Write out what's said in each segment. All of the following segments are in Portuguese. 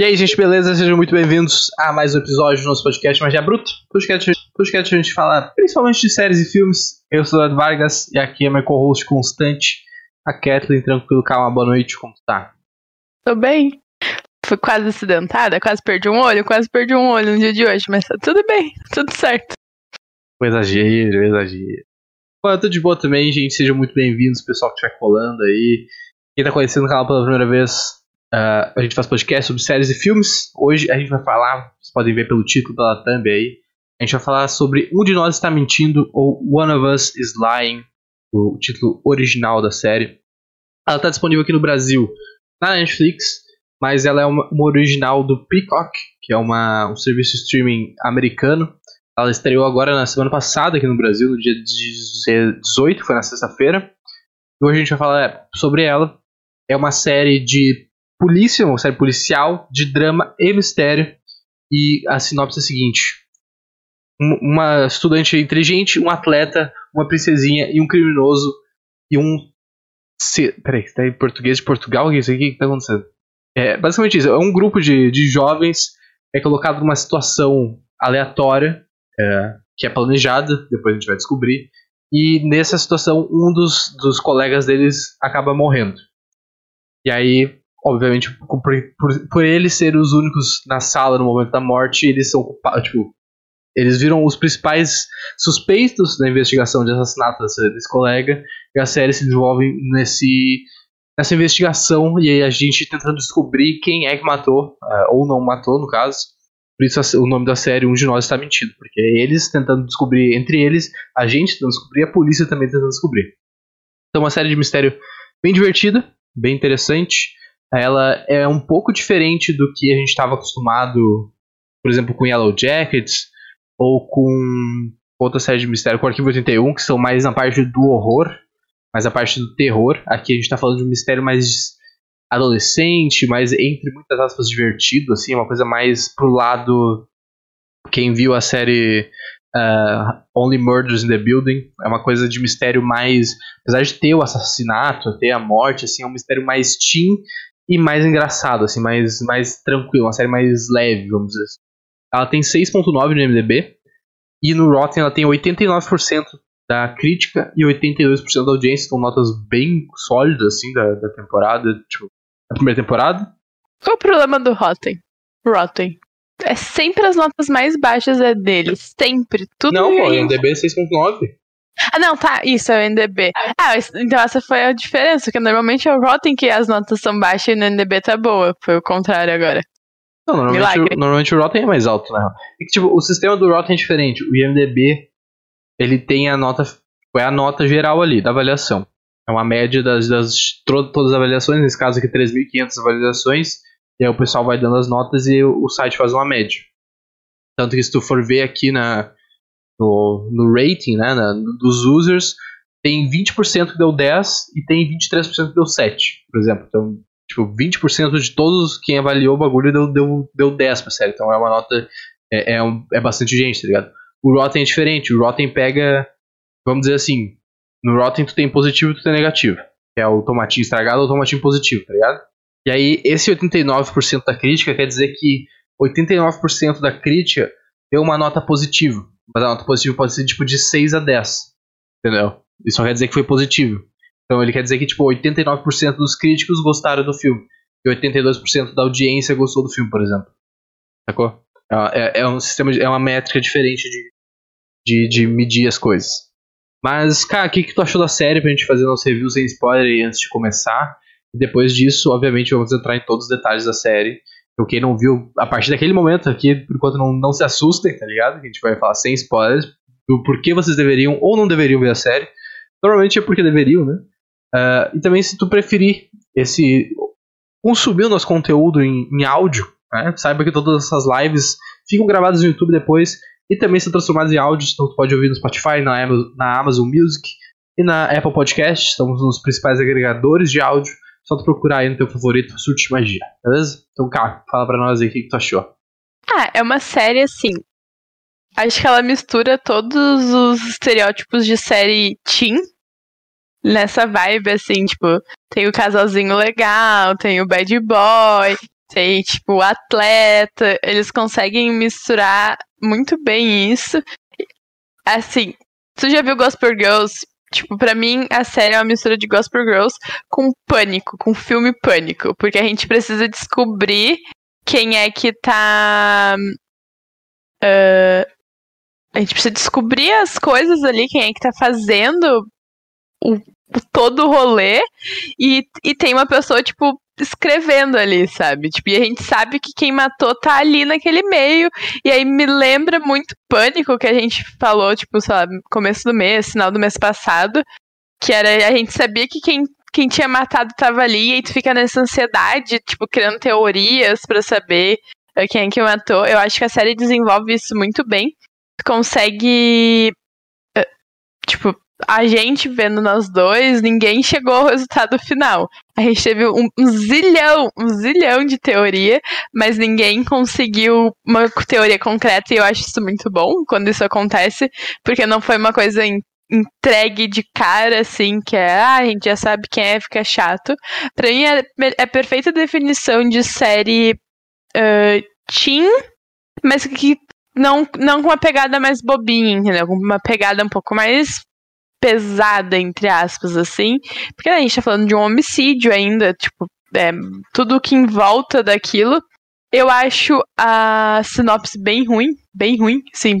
E aí, gente, beleza? Sejam muito bem-vindos a mais um episódio do nosso podcast Magia Bruto. Podcast, podcast a gente fala principalmente de séries e filmes. Eu sou o Eduardo Vargas e aqui é meu co-host constante, a Kathleen. Tranquilo, calma, boa noite, como tá? Tô bem. Fui quase acidentada, quase perdi um olho, quase perdi um olho no dia de hoje, mas tá tudo bem, tudo certo. O exagero, o exagero. Bom, eu tô de boa também, gente. Sejam muito bem-vindos, pessoal que estiver colando aí. Quem tá conhecendo o canal pela primeira vez, Uh, a gente faz podcast sobre séries e filmes. Hoje a gente vai falar, vocês podem ver pelo título, pela thumb aí. A gente vai falar sobre Um de Nós Está Mentindo, ou One of Us is Lying, o título original da série. Ela está disponível aqui no Brasil na Netflix, mas ela é uma, uma original do Peacock, que é uma, um serviço streaming americano. Ela estreou agora na semana passada aqui no Brasil, no dia 18, foi na sexta-feira. Hoje a gente vai falar sobre ela. É uma série de polícia, uma série policial de drama e mistério. E a sinopse é a seguinte: uma estudante inteligente, um atleta, uma princesinha e um criminoso e um. Se... Peraí, tá em português de Portugal? O que é que tá acontecendo? É basicamente isso: é um grupo de, de jovens é colocado numa situação aleatória, é, que é planejada, depois a gente vai descobrir. E nessa situação, um dos, dos colegas deles acaba morrendo. E aí obviamente, por, por, por, eles serem os únicos na sala no momento da morte, eles são culpados, tipo, eles viram os principais suspeitos da investigação de assassinato desse, desse colega, e a série se desenvolve nesse, nessa investigação, e aí a gente tentando descobrir quem é que matou, uh, ou não matou, no caso. Por isso o nome da série, Um de Nós está mentindo, porque é eles tentando descobrir entre eles, a gente tentando descobrir, a polícia também tentando descobrir. Então, uma série de mistério bem divertida, bem interessante ela é um pouco diferente do que a gente estava acostumado, por exemplo, com Yellow Jackets ou com outra série de mistério, com Arquivo 81, que são mais na parte do horror, mais a parte do terror. Aqui a gente está falando de um mistério mais adolescente, mais entre muitas aspas divertido, assim, uma coisa mais pro lado quem viu a série uh, Only Murders in the Building é uma coisa de mistério mais, apesar de ter o assassinato, ter a morte, assim, é um mistério mais teen e mais engraçado, assim, mais, mais tranquilo, uma série mais leve, vamos dizer assim. Ela tem 6.9 no MDB e no Rotten ela tem 89% da crítica e 82% da audiência, são notas bem sólidas, assim, da, da temporada, tipo, da primeira temporada. Qual o problema do Rotten? Rotten. É sempre as notas mais baixas é deles. Sempre. Tudo Não, pô, o MDB é 6.9. Ah, não, tá. Isso é o NDB. Ah, então essa foi a diferença, porque normalmente é o Rotten que as notas são baixas e no NDB tá boa. Foi o contrário agora. Não, normalmente, o, normalmente o Rotten é mais alto, né? É que, tipo, o sistema do Rotten é diferente. O IMDB, ele tem a nota. É a nota geral ali, da avaliação. É uma média das, das todas as avaliações, nesse caso aqui 3.500 avaliações, e aí o pessoal vai dando as notas e o, o site faz uma média. Tanto que se tu for ver aqui na, no, no rating né, na, dos users, tem 20% que deu 10 e tem 23% que deu 7, por exemplo. Então, tipo, 20% de todos quem avaliou o bagulho deu, deu, deu 10 pra série. Então é uma nota. É, é, um, é bastante gente, tá ligado? O Rotten é diferente. O Rotten pega. Vamos dizer assim. No Rotten tu tem positivo e tu tem negativo. Que é o tomatinho estragado ou o tomatinho positivo, tá ligado? E aí, esse 89% da crítica quer dizer que 89% da crítica deu uma nota positiva. Mas a nota positiva pode ser tipo de 6 a 10. Entendeu? Isso só quer dizer que foi positivo. Então ele quer dizer que tipo 89% dos críticos gostaram do filme. E 82% da audiência gostou do filme, por exemplo. Sacou? É, é, é um sistema, é uma métrica diferente de, de, de medir as coisas. Mas, cara, o que, que tu achou da série pra gente fazer nosso review sem spoiler antes de começar? Depois disso, obviamente, vamos entrar em todos os detalhes da série. Então, quem não viu, a partir daquele momento aqui, por enquanto não, não se assustem, tá ligado? Que a gente vai falar sem spoilers do porquê vocês deveriam ou não deveriam ver a série. Normalmente é porque deveriam, né? Uh, e também se tu preferir esse consumir o nosso conteúdo em, em áudio, né? saiba que todas essas lives ficam gravadas no YouTube depois e também são transformadas em áudio, então tu pode ouvir no Spotify, na, na Amazon Music e na Apple Podcast, estamos nos principais agregadores de áudio. Só tu procurar aí no teu favorito Surte Magia, beleza? Então, cara, fala pra nós aí o que, que tu achou. Ah, é uma série assim. Acho que ela mistura todos os estereótipos de série teen nessa vibe, assim, tipo, tem o casalzinho legal, tem o bad boy, tem, tipo, o atleta, eles conseguem misturar muito bem isso. Assim, tu já viu Gospel Girls? Tipo, pra mim, a série é uma mistura de Gospel Girls com pânico, com filme pânico. Porque a gente precisa descobrir quem é que tá. Uh, a gente precisa descobrir as coisas ali, quem é que tá fazendo o, o todo o rolê. E, e tem uma pessoa, tipo, escrevendo ali, sabe? Tipo, e a gente sabe que quem matou tá ali naquele meio. E aí me lembra muito pânico que a gente falou, tipo, sei lá, começo do mês, final do mês passado. Que era, a gente sabia que quem, quem tinha matado tava ali, e aí tu fica nessa ansiedade, tipo, criando teorias para saber eh, quem é que matou. Eu acho que a série desenvolve isso muito bem. Consegue. Eh, tipo, a gente vendo nós dois, ninguém chegou ao resultado final. A gente teve um, um, zilhão, um zilhão de teoria, mas ninguém conseguiu uma teoria concreta e eu acho isso muito bom quando isso acontece, porque não foi uma coisa entregue de cara, assim, que é, ah, a gente já sabe quem é, fica chato. Pra mim é, é perfeita definição de série uh, teen, mas que não, não com uma pegada mais bobinha, entendeu? Com uma pegada um pouco mais pesada, entre aspas, assim. Porque a gente tá falando de um homicídio ainda, tipo, é, tudo que em volta daquilo. Eu acho a sinopse bem ruim, bem ruim, sim.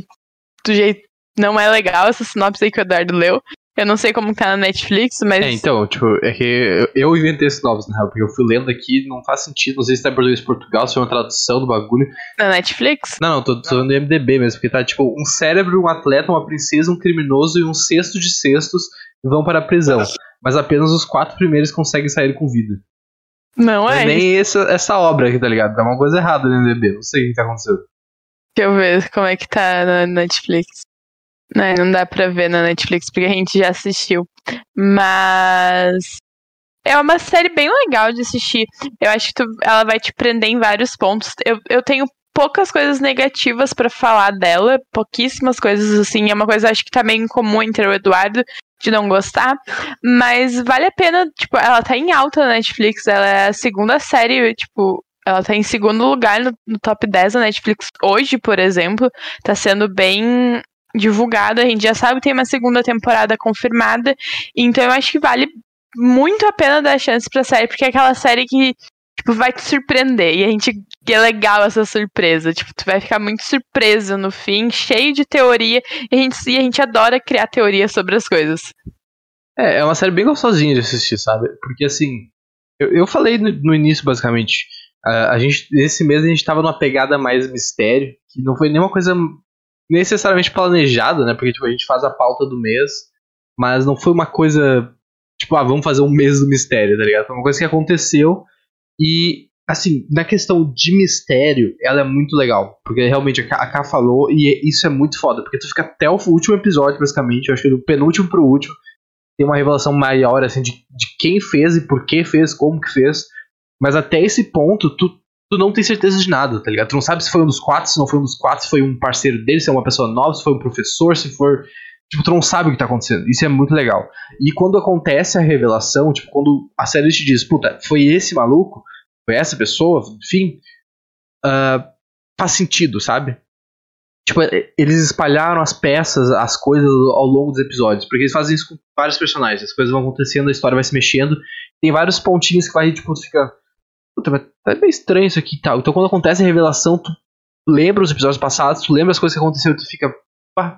Do jeito. Não é legal essa sinopse aí que o Eduardo leu. Eu não sei como tá na Netflix, mas. É, então, tipo, é que eu inventei esse novos, na real, porque eu fui lendo aqui não faz sentido. Não sei se tá em português Portugal, se foi uma tradução do bagulho. Na Netflix? Não, não, tô falando do MDB mesmo, porque tá tipo um cérebro, um atleta, uma princesa, um criminoso e um cesto de cestos vão para a prisão. Mas apenas os quatro primeiros conseguem sair com vida. Não é? nem essa, essa obra aqui, tá ligado? Tá uma coisa errada no MDB, não sei o que tá acontecendo. Deixa eu ver como é que tá na Netflix. Não, não dá pra ver na Netflix porque a gente já assistiu. Mas é uma série bem legal de assistir. Eu acho que tu, ela vai te prender em vários pontos. Eu, eu tenho poucas coisas negativas para falar dela, pouquíssimas coisas assim. É uma coisa acho que tá meio incomum entre o Eduardo de não gostar, mas vale a pena, tipo, ela tá em alta na Netflix, ela é a segunda série, tipo, ela tá em segundo lugar no, no top 10 da Netflix hoje, por exemplo. Tá sendo bem divulgado, a gente já sabe que tem uma segunda temporada confirmada, então eu acho que vale muito a pena dar chance pra série, porque é aquela série que tipo, vai te surpreender, e a gente, que é legal essa surpresa, tipo, tu vai ficar muito surpreso no fim, cheio de teoria, e a gente, e a gente adora criar teoria sobre as coisas. É, é uma série bem gostosinha de assistir, sabe? Porque assim, eu, eu falei no, início, basicamente, a, a gente, esse mês a gente tava numa pegada mais mistério, que não foi nenhuma coisa necessariamente planejada, né? Porque tipo, a gente faz a pauta do mês, mas não foi uma coisa tipo, ah, vamos fazer um mês do mistério, tá ligado? Foi uma coisa que aconteceu e assim, na questão de mistério, ela é muito legal, porque realmente a K falou e isso é muito foda, porque tu fica até o último episódio, basicamente, eu acho que do penúltimo pro último, tem uma revelação maior assim de, de quem fez e por que fez, como que fez. Mas até esse ponto, tu tu não tem certeza de nada, tá ligado? Tu não sabe se foi um dos quatro, se não foi um dos quatro, se foi um parceiro dele, se é uma pessoa nova, se foi um professor, se for. Tipo, tu não sabe o que tá acontecendo. Isso é muito legal. E quando acontece a revelação, tipo, quando a série te diz, puta, foi esse maluco, foi essa pessoa, enfim, uh, faz sentido, sabe? Tipo, eles espalharam as peças, as coisas ao longo dos episódios, porque eles fazem isso com vários personagens. As coisas vão acontecendo, a história vai se mexendo. Tem vários pontinhos que vai, tipo, tu fica puta, mas tá meio estranho isso aqui e tal. Então quando acontece a revelação, tu lembra os episódios passados, tu lembra as coisas que aconteceram, tu fica,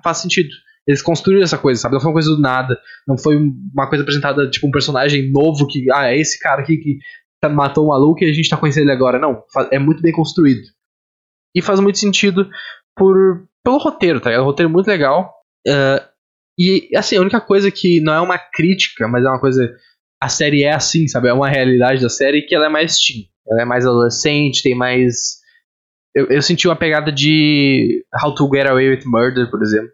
faz sentido. Eles construíram essa coisa, sabe? Não foi uma coisa do nada, não foi uma coisa apresentada, tipo, um personagem novo que, ah, é esse cara aqui que tá, matou um maluco e a gente tá conhecendo ele agora. Não, é muito bem construído. E faz muito sentido por, pelo roteiro, tá? É um roteiro muito legal. Uh, e, assim, a única coisa que não é uma crítica, mas é uma coisa a série é assim, sabe? É uma realidade da série que ela é mais teen. Ela é mais adolescente, tem mais. Eu, eu senti uma pegada de How to Get Away with Murder, por exemplo.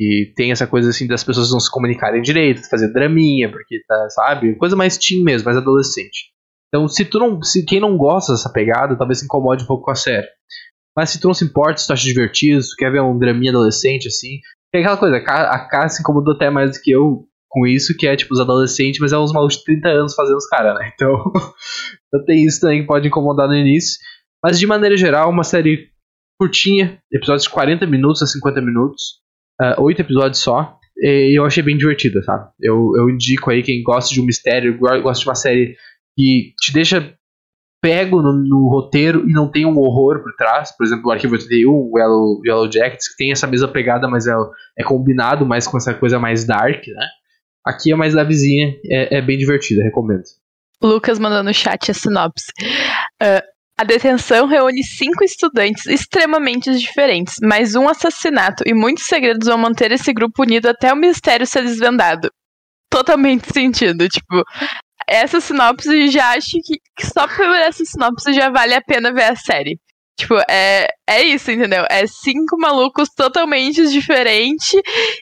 E tem essa coisa assim das pessoas não se comunicarem direito, fazer draminha, porque tá, sabe? Coisa mais teen mesmo, mais adolescente. Então, se tu não. Se quem não gosta dessa pegada, talvez se incomode um pouco com a série. Mas se tu não se importa, se tu acha divertido, se tu quer ver um draminha adolescente, assim. Tem aquela coisa, a K se incomodou até mais do que eu com isso, que é tipo os adolescentes, mas é uns malucos de 30 anos fazendo os caras, né? Então, então tem isso também que pode incomodar no início. Mas de maneira geral, uma série curtinha, episódios de 40 minutos a 50 minutos, uh, 8 episódios só, e eu achei bem divertida, sabe? Eu, eu indico aí quem gosta de um mistério, gosta de uma série que te deixa pego no, no, roteiro e não tem um horror por trás. Por exemplo, o Arquivo 81, o Yellow, Yellow Jackets, que tem essa mesma pegada, mas é, é combinado mais com essa coisa mais dark, né? Aqui é mais levezinha, é, é bem divertida, recomendo. Lucas mandando no chat a sinopse. Uh, a detenção reúne cinco estudantes extremamente diferentes, mas um assassinato e muitos segredos vão manter esse grupo unido até o mistério ser desvendado. Totalmente sentido, tipo, essa sinopse já acho que, que só por essa sinopse já vale a pena ver a série. Tipo, é, é isso, entendeu? É cinco malucos totalmente diferentes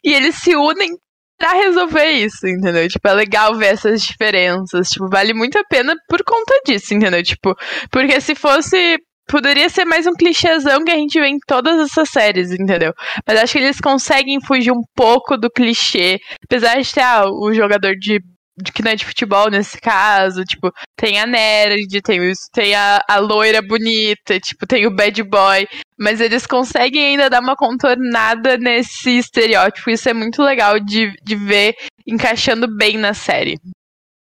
e eles se unem pra resolver isso, entendeu? Tipo, é legal ver essas diferenças. Tipo, vale muito a pena por conta disso, entendeu? Tipo, porque se fosse. Poderia ser mais um clichêzão que a gente vê em todas essas séries, entendeu? Mas acho que eles conseguem fugir um pouco do clichê. Apesar de ter ah, o jogador de de que não é de futebol nesse caso, tipo, tem a nerd, tem, tem a, a loira bonita, tipo, tem o bad boy, mas eles conseguem ainda dar uma contornada nesse estereótipo, isso é muito legal de, de ver encaixando bem na série.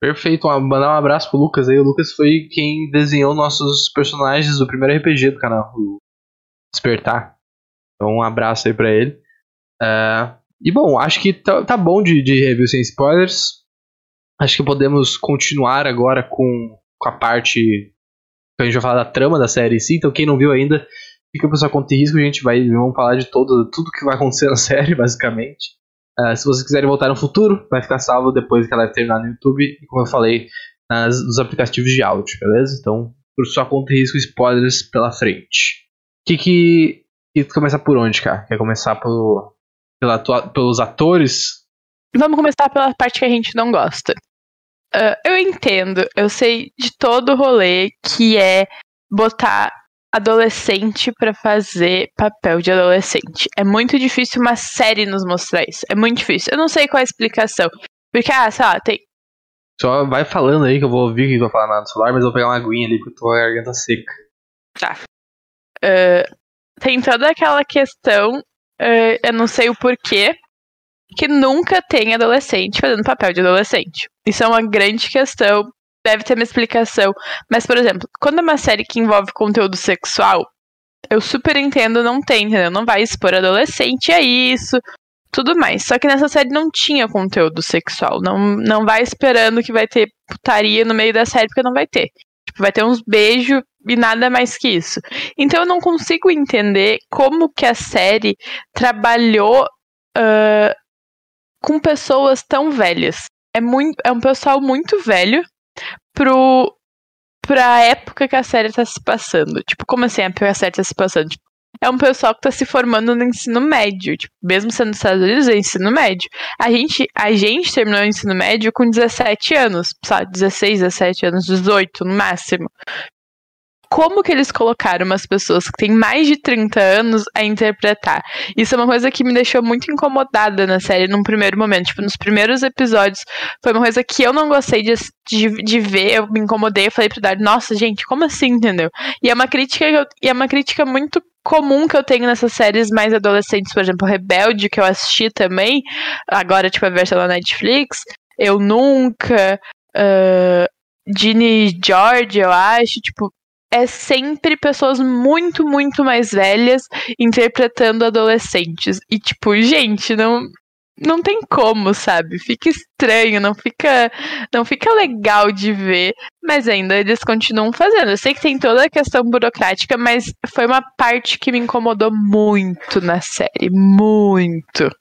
Perfeito, mandar um abraço pro Lucas aí, o Lucas foi quem desenhou nossos personagens do primeiro RPG do canal, o Despertar, então um abraço aí pra ele. Uh, e bom, acho que tá, tá bom de, de review sem spoilers, Acho que podemos continuar agora com, com a parte que a gente vai falar da trama da série em si. Então, quem não viu ainda, fica para sua conta e risco. A gente vai vamos falar de todo, tudo que vai acontecer na série, basicamente. Uh, se vocês quiserem voltar no futuro, vai ficar salvo depois que ela terminar no YouTube. E como eu falei, nas, nos aplicativos de áudio, beleza? Então, por sua conta e risco, spoilers pela frente. Que que. que começar por onde, cara? Quer começar pelo, pela, pelos atores? Vamos começar pela parte que a gente não gosta. Uh, eu entendo, eu sei de todo o rolê que é botar adolescente para fazer papel de adolescente. É muito difícil uma série nos mostrar isso. É muito difícil. Eu não sei qual é a explicação. Porque, ah, sei lá, tem. Só vai falando aí que eu vou ouvir que vai falar nada no celular, mas eu vou pegar uma aguinha ali porque eu tô com a garganta seca. Tá. Uh, tem toda aquela questão, uh, eu não sei o porquê, que nunca tem adolescente fazendo papel de adolescente. Isso é uma grande questão, deve ter uma explicação. Mas, por exemplo, quando é uma série que envolve conteúdo sexual, eu super entendo, não tem, entendeu? Não vai expor adolescente a isso, tudo mais. Só que nessa série não tinha conteúdo sexual. Não, não vai esperando que vai ter putaria no meio da série, porque não vai ter. Tipo, vai ter uns beijos e nada mais que isso. Então eu não consigo entender como que a série trabalhou uh, com pessoas tão velhas. É, muito, é um pessoal muito velho pro, pra época que a série tá se passando. Tipo, como assim a época que a série tá se passando? Tipo, é um pessoal que tá se formando no ensino médio. Tipo, mesmo sendo nos Estados Unidos, é ensino médio. A gente, a gente terminou o ensino médio com 17 anos, sabe? 16, 17 anos, 18 no máximo como que eles colocaram umas pessoas que têm mais de 30 anos a interpretar. Isso é uma coisa que me deixou muito incomodada na série num primeiro momento. Tipo, nos primeiros episódios, foi uma coisa que eu não gostei de, de, de ver, eu me incomodei, eu falei pro Dário, nossa, gente, como assim, entendeu? E é uma crítica, eu, e é uma crítica muito comum que eu tenho nessas séries mais adolescentes, por exemplo, Rebelde, que eu assisti também, agora, tipo, a versão da Netflix, Eu Nunca, uh, Ginny George, eu acho, tipo, é sempre pessoas muito, muito mais velhas interpretando adolescentes. E, tipo, gente, não. Não tem como, sabe? Fica estranho, não fica, não fica legal de ver, mas ainda eles continuam fazendo. Eu sei que tem toda a questão burocrática, mas foi uma parte que me incomodou muito na série, muito.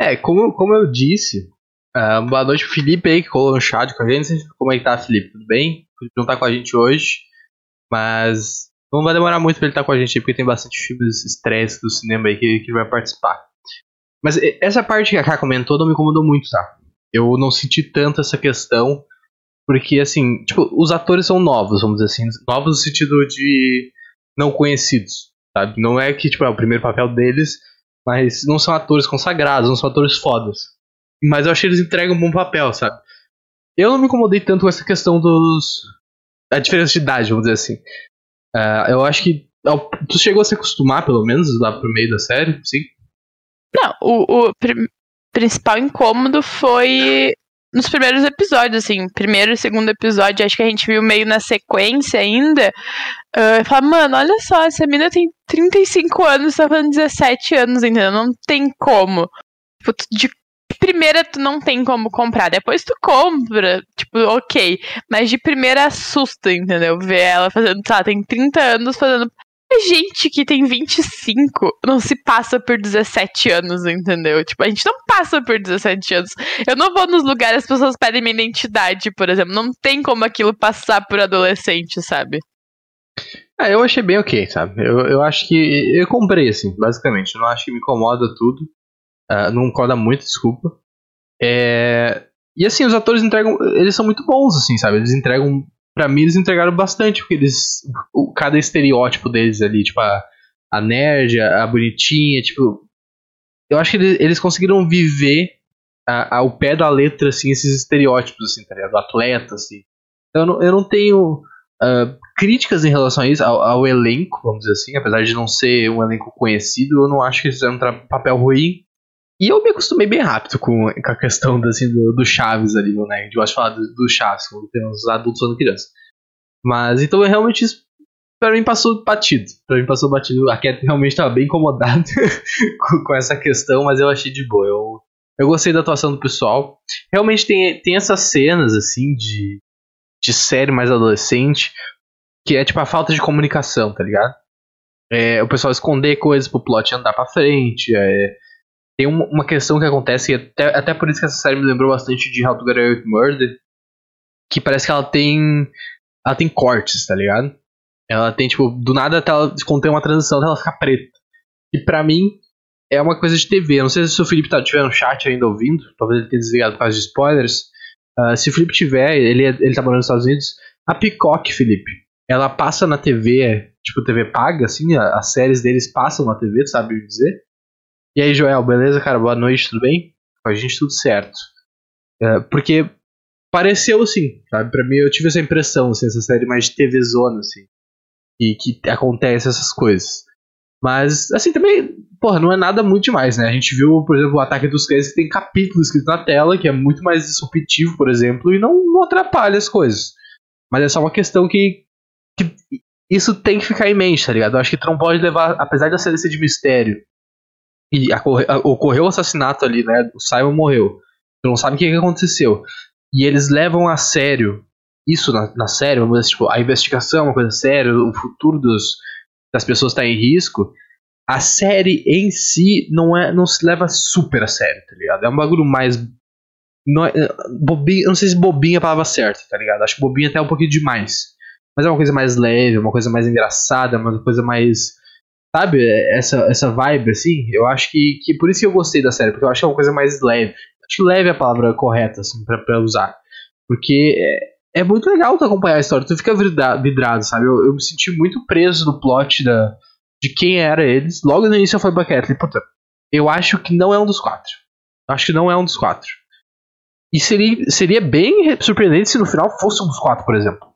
É, como, como eu disse, uh, boa noite Felipe aí que colou no chat com a gente. Como é que tá, Felipe? Tudo bem? Não tá com a gente hoje. Mas não vai demorar muito pra ele estar com a gente, porque tem bastante filmes estresse do cinema aí que, que vai participar. Mas essa parte que a Ká comentou não me incomodou muito, tá? Eu não senti tanto essa questão, porque assim, tipo, os atores são novos, vamos dizer assim, novos no sentido de não conhecidos, sabe? Não é que, tipo, é o primeiro papel deles, mas não são atores consagrados, não são atores fodas. mas eu achei que eles entregam um bom papel, sabe? Eu não me incomodei tanto com essa questão dos. A diferença de idade, vamos dizer assim. Uh, eu acho que. Tu chegou a se acostumar, pelo menos, lá pro meio da série, sim? Não, o, o pr principal incômodo foi nos primeiros episódios, assim, primeiro e segundo episódio, acho que a gente viu meio na sequência ainda. Uh, falar, mano, olha só, essa menina tem 35 anos, tá falando 17 anos, entendeu? Não tem como. Tipo, de primeira tu não tem como comprar, depois tu compra, tipo, ok. Mas de primeira assusta, entendeu? Ver ela fazendo, tá, tem 30 anos fazendo a gente que tem 25 não se passa por 17 anos, entendeu? Tipo, a gente não passa por 17 anos. Eu não vou nos lugares, as pessoas pedem minha identidade, por exemplo. Não tem como aquilo passar por adolescente, sabe? Ah, eu achei bem ok, sabe? Eu, eu acho que. Eu comprei, assim, basicamente. Eu não acho que me incomoda tudo. Uh, não incomoda muito, desculpa. É... E assim, os atores entregam. Eles são muito bons, assim, sabe? Eles entregam para mim eles entregaram bastante, porque eles. O, cada estereótipo deles ali, tipo, a, a nerd, a, a bonitinha, tipo. Eu acho que eles, eles conseguiram viver a, ao pé da letra, assim, esses estereótipos, assim, tá ligado? Do atleta, assim. Então eu não, eu não tenho uh, críticas em relação a isso, ao, ao, elenco, vamos dizer assim, apesar de não ser um elenco conhecido, eu não acho que eles fizeram um papel ruim. E eu me acostumei bem rápido com, com a questão assim, do, do Chaves ali, né? Gente gosta de falar do, do Chaves, quando tem uns adultos falando criança. Mas então eu realmente isso pra mim passou batido. Pra mim passou batido. A Cat realmente tava bem incomodada com, com, essa questão, mas eu achei de boa. Eu, eu gostei da atuação do pessoal. Realmente tem, tem essas cenas, assim, de, de série mais adolescente, que é tipo a falta de comunicação, tá ligado? É, o pessoal esconder coisas pro plot andar pra frente, é, tem uma questão que acontece, e até, até por isso que essa série me lembrou bastante de How to Get Away with Murder, que parece que ela tem. Ela tem cortes, tá ligado? Ela tem, tipo, do nada até ela contém uma transição ela ficar preta. E pra mim, é uma coisa de TV. Eu não sei se o Felipe tá, tiver no chat ainda ouvindo, talvez ele tenha desligado por causa de spoilers. Uh, se o Felipe tiver, ele, é, ele tá morando nos Estados Unidos. A Peacock, Felipe, ela passa na TV, tipo, TV paga, assim, as séries deles passam na TV, sabe dizer? E aí, Joel, beleza, cara? Boa noite, tudo bem? Com a gente tudo certo. É, porque pareceu assim, sabe? Pra mim eu tive essa impressão, assim, essa série mais de TV zona, assim. E que acontece essas coisas. Mas, assim, também, porra, não é nada muito demais, né? A gente viu, por exemplo, o Ataque dos Cães que tem capítulo escrito na tela, que é muito mais disruptivo, por exemplo, e não, não atrapalha as coisas. Mas é só uma questão que, que isso tem que ficar em mente, tá ligado? Eu acho que tu não pode levar, apesar da série ser de mistério, e ocorreu o assassinato ali, né? O Simon morreu. Tu não sabe o que, aconteceu. E eles levam a sério isso na, na série, vamos dizer, tipo, a investigação é uma coisa séria, o futuro dos, das pessoas está em risco. A série em si não é não se leva super a sério, tá ligado? É um bagulho mais. Não, é, bobinho, não sei se bobinha é a palavra certa, tá ligado? Acho que bobinha até é um pouquinho demais. Mas é uma coisa mais leve, uma coisa mais engraçada, uma coisa mais Sabe, essa, essa vibe, assim, eu acho que, que por isso que eu gostei da série, porque eu acho que é uma coisa mais leve. Acho que leve é a palavra correta, assim, pra, pra usar. Porque é, é muito legal tu acompanhar a história, tu fica vidrado, sabe? Eu, eu me senti muito preso no plot da, de quem era eles. Logo no início eu falei pra Kathleen, puta, eu acho que não é um dos quatro. Eu acho que não é um dos quatro. E seria, seria bem surpreendente se no final fosse um dos quatro, por exemplo.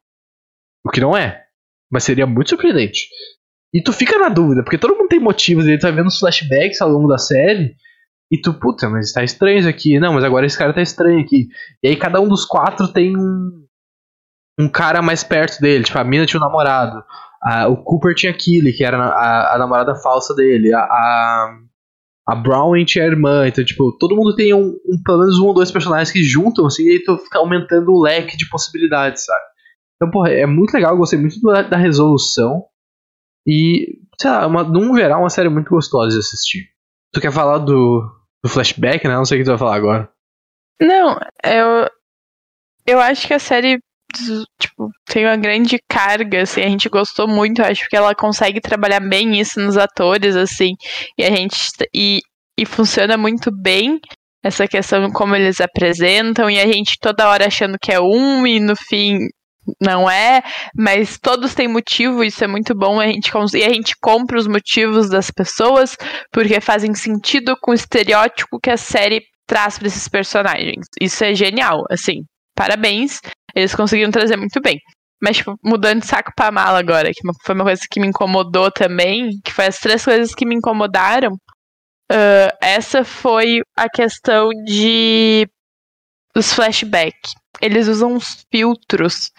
O que não é. Mas seria muito surpreendente. E tu fica na dúvida, porque todo mundo tem motivos, ele tá vendo os flashbacks ao longo da série. E tu, puta, mas tá estranho isso aqui. Não, mas agora esse cara tá estranho aqui. E aí cada um dos quatro tem um, um cara mais perto dele. Tipo, a mina tinha um namorado. A, o Cooper tinha Killy, que era a, a, namorada falsa dele. A, a, a Brown tinha a irmã. Então, tipo, todo mundo tem um, um, pelo menos um ou dois personagens que juntam, assim, e aí tu fica aumentando o leque de possibilidades, sabe? Então, porra, é muito legal, eu gostei muito da, da resolução. E, sei lá, uma, num geral, uma série muito gostosa de assistir. Tu quer falar do, do flashback, né? Não sei o que tu vai falar agora. Não, eu. Eu acho que a série tipo, tem uma grande carga, assim, a gente gostou muito, acho que ela consegue trabalhar bem isso nos atores, assim, e a gente e, e funciona muito bem essa questão como eles apresentam, e a gente toda hora achando que é um, e no fim não é, mas todos têm motivo, isso é muito bom. A gente, e a gente compra os motivos das pessoas porque fazem sentido com o estereótipo que a série traz para esses personagens. Isso é genial, assim. Parabéns, eles conseguiram trazer muito bem. Mas, tipo, mudando de saco pra mala agora, que foi uma coisa que me incomodou também, que foi as três coisas que me incomodaram. Uh, essa foi a questão de os flashbacks. Eles usam uns filtros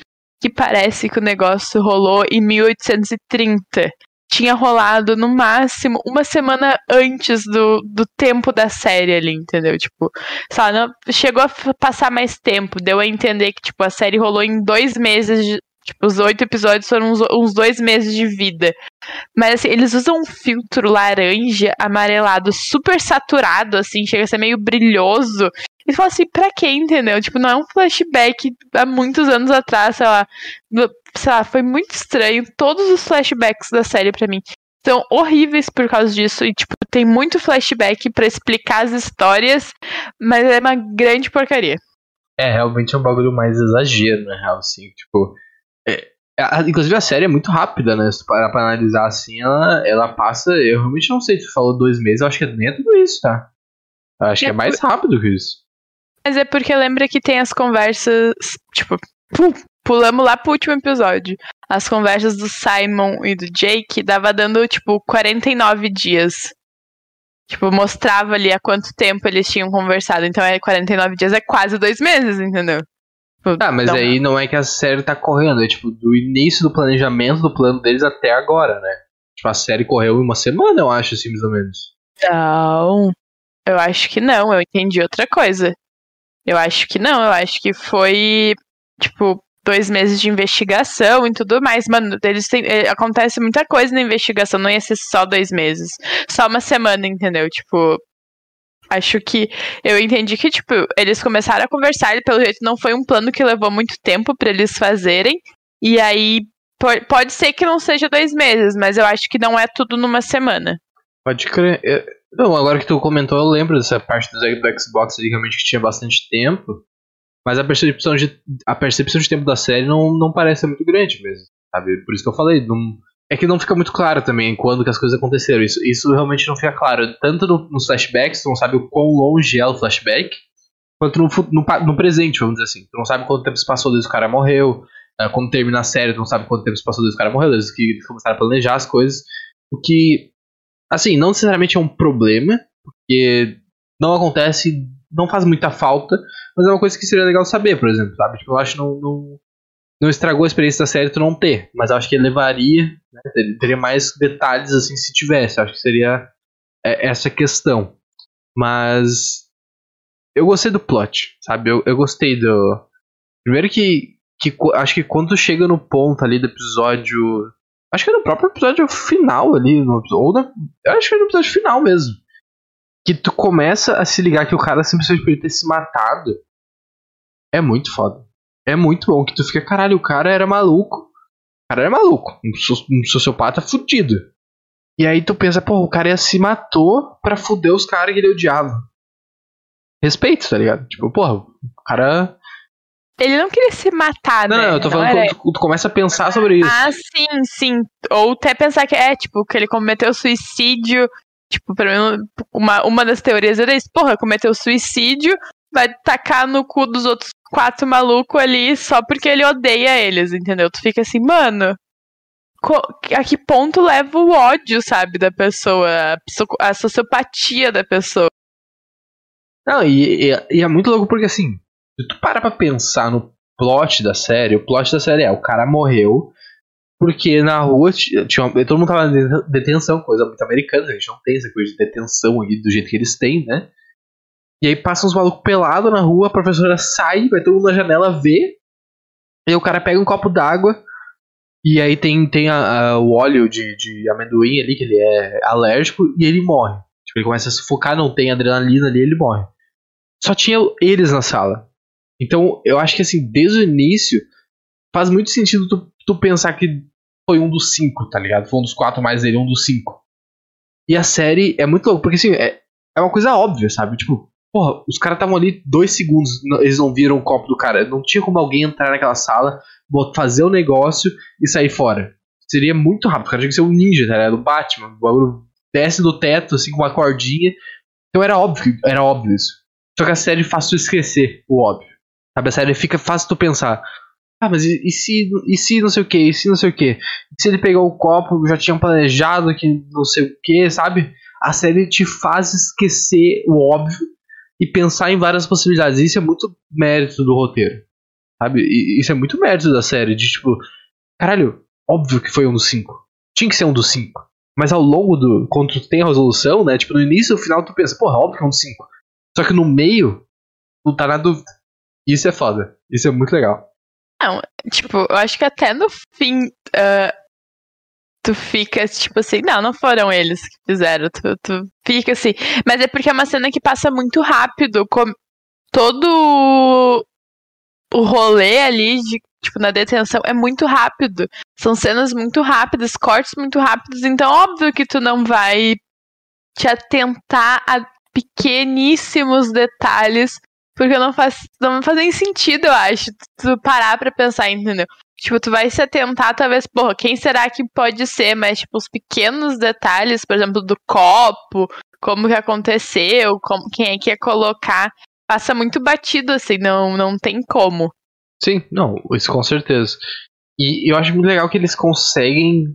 que parece que o negócio rolou em 1830 tinha rolado no máximo uma semana antes do, do tempo da série ali, entendeu? Tipo, só não, chegou a passar mais tempo, deu a entender que, tipo, a série rolou em dois meses de, Tipo, os oito episódios foram uns, uns, dois meses de vida. Mas assim, eles usam um filtro laranja, amarelado, super saturado, assim, chega a ser meio brilhoso. E fala assim, pra quê, entendeu? Tipo, não é um flashback há muitos anos atrás, sei lá sei lá, foi muito estranho. Todos os flashbacks da série para mim são horríveis por causa disso. E, tipo, tem muito flashback para explicar as histórias, mas é uma grande porcaria. É, realmente é um bagulho mais exagero, na real, assim, tipo. É, a, inclusive a série é muito rápida, né? Se tu parar pra analisar assim, ela, ela passa. Eu realmente não sei, tu falou dois meses, eu acho que nem é tudo isso, tá? Eu acho é que é mais rápido que isso. Mas é porque lembra que tem as conversas, tipo, pulamos lá pro último episódio. As conversas do Simon e do Jake dava dando, tipo, 49 dias. Tipo, mostrava ali há quanto tempo eles tinham conversado. Então, é 49 dias é quase dois meses, entendeu? Tipo, ah, mas aí não é que a série tá correndo, é tipo, do início do planejamento do plano deles até agora, né? Tipo, a série correu em uma semana, eu acho, assim, mais ou menos. Não, eu acho que não, eu entendi outra coisa. Eu acho que não, eu acho que foi, tipo, dois meses de investigação e tudo mais. Mano, eles têm, é, acontece muita coisa na investigação, não ia ser só dois meses. Só uma semana, entendeu? Tipo. Acho que eu entendi que, tipo, eles começaram a conversar e pelo jeito não foi um plano que levou muito tempo para eles fazerem. E aí pode ser que não seja dois meses, mas eu acho que não é tudo numa semana. Pode crer. Não, agora que tu comentou, eu lembro dessa parte do Xbox ali, realmente que tinha bastante tempo. Mas a percepção de, a percepção de tempo da série não, não parece muito grande mesmo, sabe? Por isso que eu falei, não, é que não fica muito claro também quando que as coisas aconteceram. Isso, isso realmente não fica claro. Tanto no, nos flashbacks, tu não sabe o quão longe é o flashback, quanto no, no, no, presente, vamos dizer assim. Tu não sabe quanto tempo se passou desde o cara morreu. Uh, quando termina a série, tu não sabe quanto tempo se passou desde o cara morreu, desde que começaram a planejar as coisas. O que, assim, não necessariamente é um problema, porque não acontece não faz muita falta, mas é uma coisa que seria legal saber, por exemplo, sabe? Tipo, eu acho não, não, não estragou a experiência da série tu não ter, mas acho que levaria, né, teria mais detalhes assim se tivesse, acho que seria é, essa questão. Mas eu gostei do plot, sabe? Eu, eu gostei do. Primeiro que, que acho que quando chega no ponto ali do episódio. Acho que é no próprio episódio final ali, no, ou na, acho que é no episódio final mesmo que tu começa a se ligar que o cara simplesmente poderia ter se matado, é muito foda. É muito bom que tu fica, caralho, o cara era maluco. O cara era maluco, um, sociopata fudido. E aí tu pensa, pô, o cara ia se matou pra fuder os caras que ele odiava. Respeito, tá ligado? Tipo, porra, o cara. Ele não queria se matar, não, né? Não, eu tô falando era... que tu, tu, começa a pensar sobre isso. Ah, sim, sim. Ou até pensar que é, tipo, que ele cometeu suicídio Tipo, pra mim, uma, uma das teorias era isso. Porra, cometeu suicídio, vai tacar no cu dos outros quatro malucos ali só porque ele odeia eles, entendeu? Tu fica assim, mano. A que ponto leva o ódio, sabe, da pessoa, a sociopatia da pessoa? Não, e, e, e é muito louco porque assim, se tu para pra pensar no plot da série, o plot da série é o cara morreu, porque na rua tinha, todo mundo tava em detenção, coisa muito americana, a gente não tem essa coisa de detenção aí do jeito que eles têm, né? E aí passam uns malucos pelados na rua, a professora sai, vai todo mundo na janela ver. E o cara pega um copo d'água. E aí tem, tem a, a, o óleo de, de amendoim ali, que ele é alérgico, e ele morre. Tipo, ele começa a sufocar, não tem adrenalina ali, ele morre. Só tinha eles na sala. Então, eu acho que assim, desde o início, faz muito sentido tu, tu pensar que foi um dos cinco, tá ligado? Foi um dos quatro mais ele, um dos cinco. E a série é muito louco, porque assim, é, é uma coisa óbvia, sabe? Tipo, porra, os caras estavam ali dois segundos, eles não viram o copo do cara. Não tinha como alguém entrar naquela sala, fazer o negócio e sair fora. Seria muito rápido, o cara tinha que ser um ninja, tá ligado? O Batman, o bagulho desce do teto, assim, com uma cordinha. Então era óbvio, era óbvio isso. Só que a série faz tu esquecer o óbvio. Sabe? A série fica faz tu pensar. Ah, mas e, e, se, e se não sei o que, e se não sei o que? Se ele pegou o copo, já tinha planejado que não sei o que, sabe? A série te faz esquecer o óbvio e pensar em várias possibilidades. Isso é muito mérito do roteiro. Sabe? Isso é muito mérito da série. De tipo, caralho, óbvio que foi um dos cinco. Tinha que ser um dos cinco. Mas ao longo do. Quando tu tem a resolução, né? Tipo, no início e no final tu pensa, porra, óbvio que é um dos cinco. Só que no meio, tu tá na dúvida. Isso é foda. Isso é muito legal. Não, tipo, eu acho que até no fim uh, tu fica, tipo assim, não, não foram eles que fizeram. Tu, tu fica assim. Mas é porque é uma cena que passa muito rápido. Com todo o rolê ali de, tipo, na detenção é muito rápido. São cenas muito rápidas, cortes muito rápidos. Então, óbvio que tu não vai te atentar a pequeníssimos detalhes porque não faz, não fazem sentido, eu acho, tu parar pra pensar, entendeu? Tipo, tu vai se atentar, talvez, porra, quem será que pode ser? Mas, tipo, os pequenos detalhes, por exemplo, do copo, como que aconteceu, como, quem é que ia colocar, passa muito batido, assim, não, não tem como. Sim, não, isso com certeza. E eu acho muito legal que eles conseguem,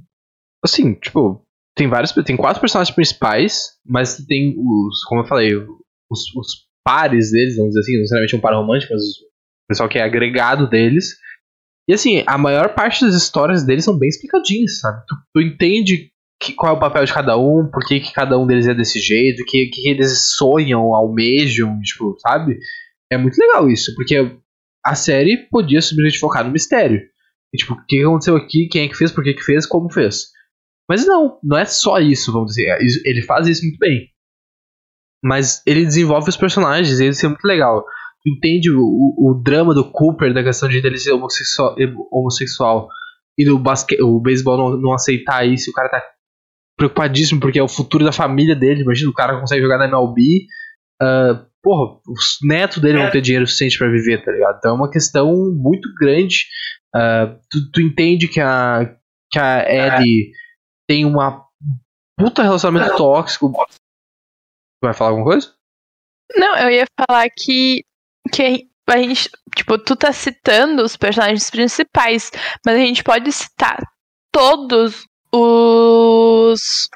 assim, tipo, tem vários, tem quatro personagens principais, mas tem os, como eu falei, os, os pares deles, vamos dizer assim, não necessariamente um par romântico, mas o pessoal que é agregado deles. E assim, a maior parte das histórias deles são bem explicadinhas, sabe? Tu, tu entende que, qual é o papel de cada um, por que, que cada um deles é desse jeito, que, que eles sonham, almejam, tipo, sabe? É muito legal isso, porque a série podia simplesmente focar no mistério. E, tipo, o que aconteceu aqui, quem é que fez, por que que fez, como fez. Mas não, não é só isso, vamos dizer. Ele faz isso muito bem. Mas ele desenvolve os personagens, e isso é muito legal. Tu entende o, o, o drama do Cooper, da questão de ele ser homossexual, homossexual e do basque, o beisebol não, não aceitar isso, o cara tá preocupadíssimo porque é o futuro da família dele. Imagina, o cara consegue jogar na MLB. Uh, ah, porra, os netos dele vão ter dinheiro suficiente para viver, tá ligado? Então é uma questão muito grande. Uh, tu, tu, entende que a, que a Ellie tem uma puta relacionamento tóxico Vai falar alguma coisa? Não, eu ia falar que, que a gente, tipo, tu tá citando os personagens principais, mas a gente pode citar todos os,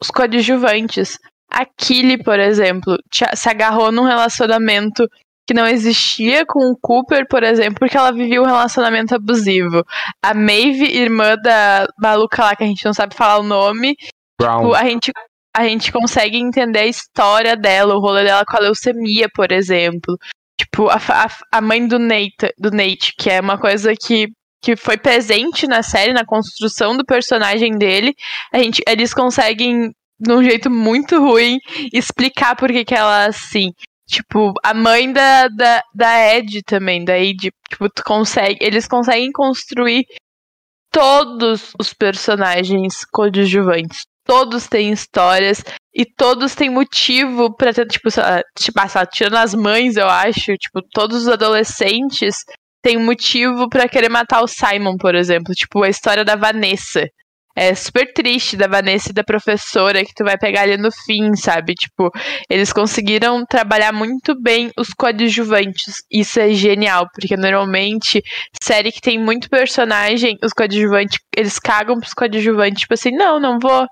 os coadjuvantes. A Killy, por exemplo, se agarrou num relacionamento que não existia com o Cooper, por exemplo, porque ela vivia um relacionamento abusivo. A Maeve, irmã da maluca lá que a gente não sabe falar o nome. Tipo, a gente a gente consegue entender a história dela, o rolê dela com a leucemia, por exemplo. Tipo, a, a, a mãe do Nate, do Nate, que é uma coisa que, que foi presente na série, na construção do personagem dele. A gente, eles conseguem, de um jeito muito ruim, explicar por que, que ela é assim. Tipo, a mãe da, da, da Ed também, da Ed, tipo, tu consegue, eles conseguem construir todos os personagens coadjuvantes todos têm histórias e todos têm motivo para ter, tipo, tipo, tirando as mães, eu acho, tipo, todos os adolescentes têm motivo para querer matar o Simon, por exemplo, tipo, a história da Vanessa. É super triste da Vanessa e da professora que tu vai pegar ali no fim, sabe? Tipo, eles conseguiram trabalhar muito bem os coadjuvantes. Isso é genial, porque normalmente série que tem muito personagem, os coadjuvantes, eles cagam pros coadjuvantes, tipo assim, não, não vou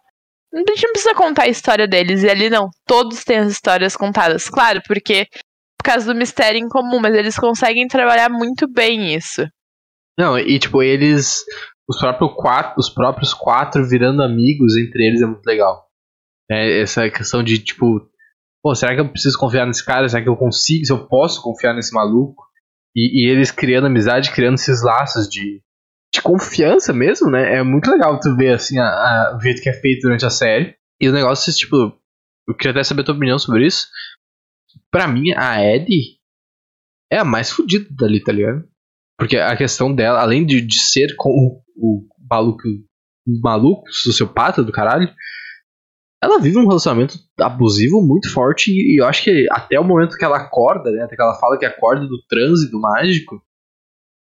a gente não precisa contar a história deles. E ali não. Todos têm as histórias contadas. Claro, porque por causa do mistério em comum, mas eles conseguem trabalhar muito bem isso. Não, e tipo, eles. Os próprios quatro, os próprios quatro virando amigos entre eles é muito legal. É, essa questão de, tipo, pô, será que eu preciso confiar nesse cara? Será que eu consigo? Se eu posso confiar nesse maluco? E, e eles criando amizade, criando esses laços de, de confiança mesmo, né? É muito legal tu ver, assim, a, a, o jeito que é feito durante a série. E o negócio, tipo, eu queria até saber a tua opinião sobre isso. Pra mim, a Eddie é a mais fodida dali, tá ligado? Porque a questão dela, além de, de ser com o, o maluco, o maluco, sociopata do caralho, ela vive um relacionamento abusivo muito forte e, e eu acho que até o momento que ela acorda, né, até que ela fala que acorda do trânsito mágico,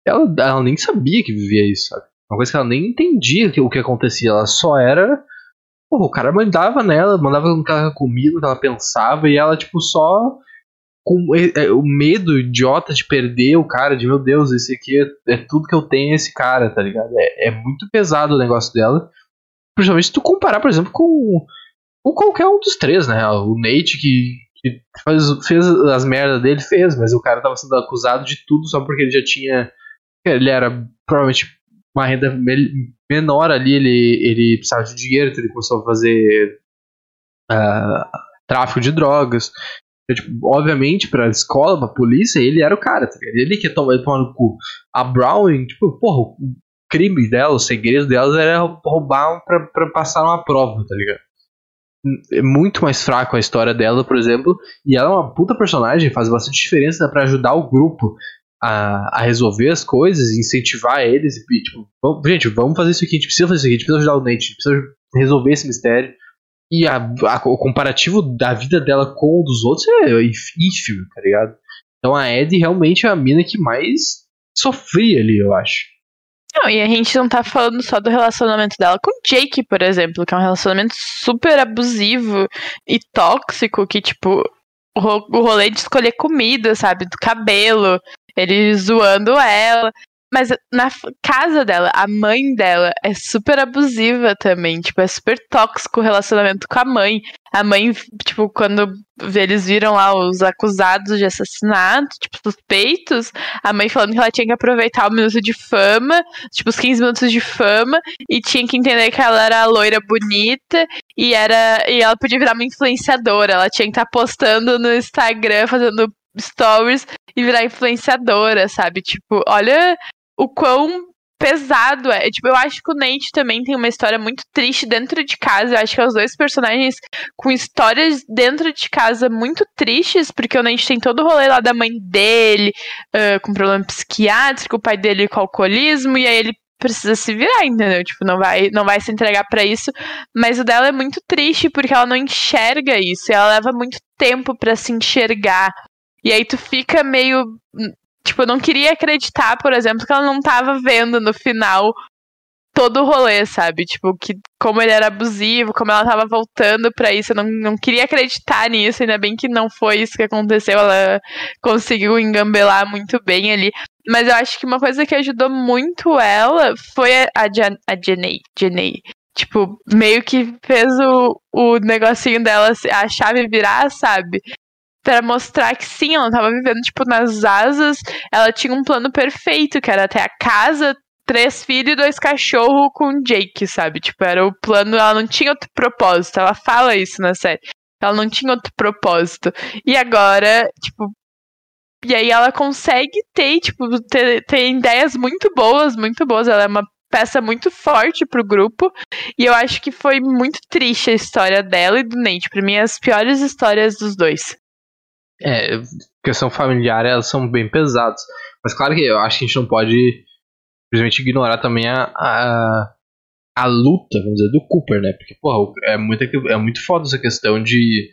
ela, ela nem sabia que vivia isso, sabe? Uma coisa que ela nem entendia que, o que acontecia. Ela só era. Pô, o cara mandava nela, mandava no que ela comia, que ela pensava, e ela, tipo, só com é, é, o medo idiota de perder o cara, de meu Deus, esse aqui é, é tudo que eu tenho, esse cara, tá ligado? É, é, muito pesado o negócio dela. Principalmente se tu comparar, por exemplo, com, com qualquer um dos três, né? O Nate, que, que faz, fez as merdas dele, fez, mas o cara tava sendo acusado de tudo só porque ele já tinha. Ele era provavelmente uma renda menor ali, ele, ele precisava de dinheiro, então ele começou a fazer uh, tráfico de drogas. Então, tipo, obviamente, pra escola, pra polícia, ele era o cara, tá Ele que ia tomar, tomar no cu. A Browning, tipo, porra, o crime dela, o segredo dela era roubar pra, pra passar uma prova, tá ligado? É muito mais fraco a história dela, por exemplo, e ela é uma puta personagem, faz bastante diferença para ajudar o grupo a, a, resolver as coisas, incentivar eles e, tipo, vamos, gente, vamos fazer isso aqui, a gente precisa fazer isso aqui, a gente precisa ajudar o Nate, a gente precisa resolver esse mistério. E a, a, o comparativo da vida dela com o dos outros é ínfimo, tá ligado? Então a Ed realmente é a mina que mais sofria ali, eu acho. Não, e a gente não tá falando só do relacionamento dela com o Jake, por exemplo, que é um relacionamento super abusivo e tóxico, que, tipo, o rolê de escolher comida, sabe? Do cabelo, ele zoando ela. Mas na casa dela, a mãe dela é super abusiva também. Tipo, é super tóxico o relacionamento com a mãe. A mãe, tipo, quando eles viram lá os acusados de assassinato, tipo, suspeitos, a mãe falando que ela tinha que aproveitar o minuto de fama, tipo, os 15 minutos de fama, e tinha que entender que ela era loira bonita e era. E ela podia virar uma influenciadora. Ela tinha que estar tá postando no Instagram, fazendo stories e virar influenciadora, sabe? Tipo, olha o quão pesado é. Tipo, eu acho que o Nate também tem uma história muito triste dentro de casa. Eu acho que é os dois personagens com histórias dentro de casa muito tristes, porque o Nate tem todo o rolê lá da mãe dele, uh, com problema psiquiátrico, o pai dele com alcoolismo, e aí ele precisa se virar, entendeu? Tipo, não vai, não vai se entregar para isso. Mas o dela é muito triste porque ela não enxerga isso. Ela leva muito tempo para se enxergar. E aí tu fica meio Tipo, eu não queria acreditar, por exemplo, que ela não tava vendo no final todo o rolê, sabe? Tipo, que como ele era abusivo, como ela tava voltando para isso, eu não, não queria acreditar nisso, ainda bem que não foi isso que aconteceu, ela conseguiu engambelar muito bem ali. Mas eu acho que uma coisa que ajudou muito ela foi a, Jan, a Jenny, Jenny. Tipo, meio que fez o, o negocinho dela, a chave virar, sabe? Para mostrar que sim, ela tava vivendo, tipo, nas asas. Ela tinha um plano perfeito, que era até a casa, três filhos e dois cachorros com Jake, sabe? Tipo, era o plano, ela não tinha outro propósito. Ela fala isso na série. Ela não tinha outro propósito. E agora, tipo. E aí ela consegue ter, tipo, ter, ter ideias muito boas, muito boas. Ela é uma peça muito forte pro grupo. E eu acho que foi muito triste a história dela e do Nate. Pra mim, as piores histórias dos dois. É, questão familiar, elas são bem pesadas. Mas claro que eu acho que a gente não pode simplesmente ignorar também a, a, a luta, vamos dizer, do Cooper, né? Porque, porra, é muito, é muito foda essa questão de.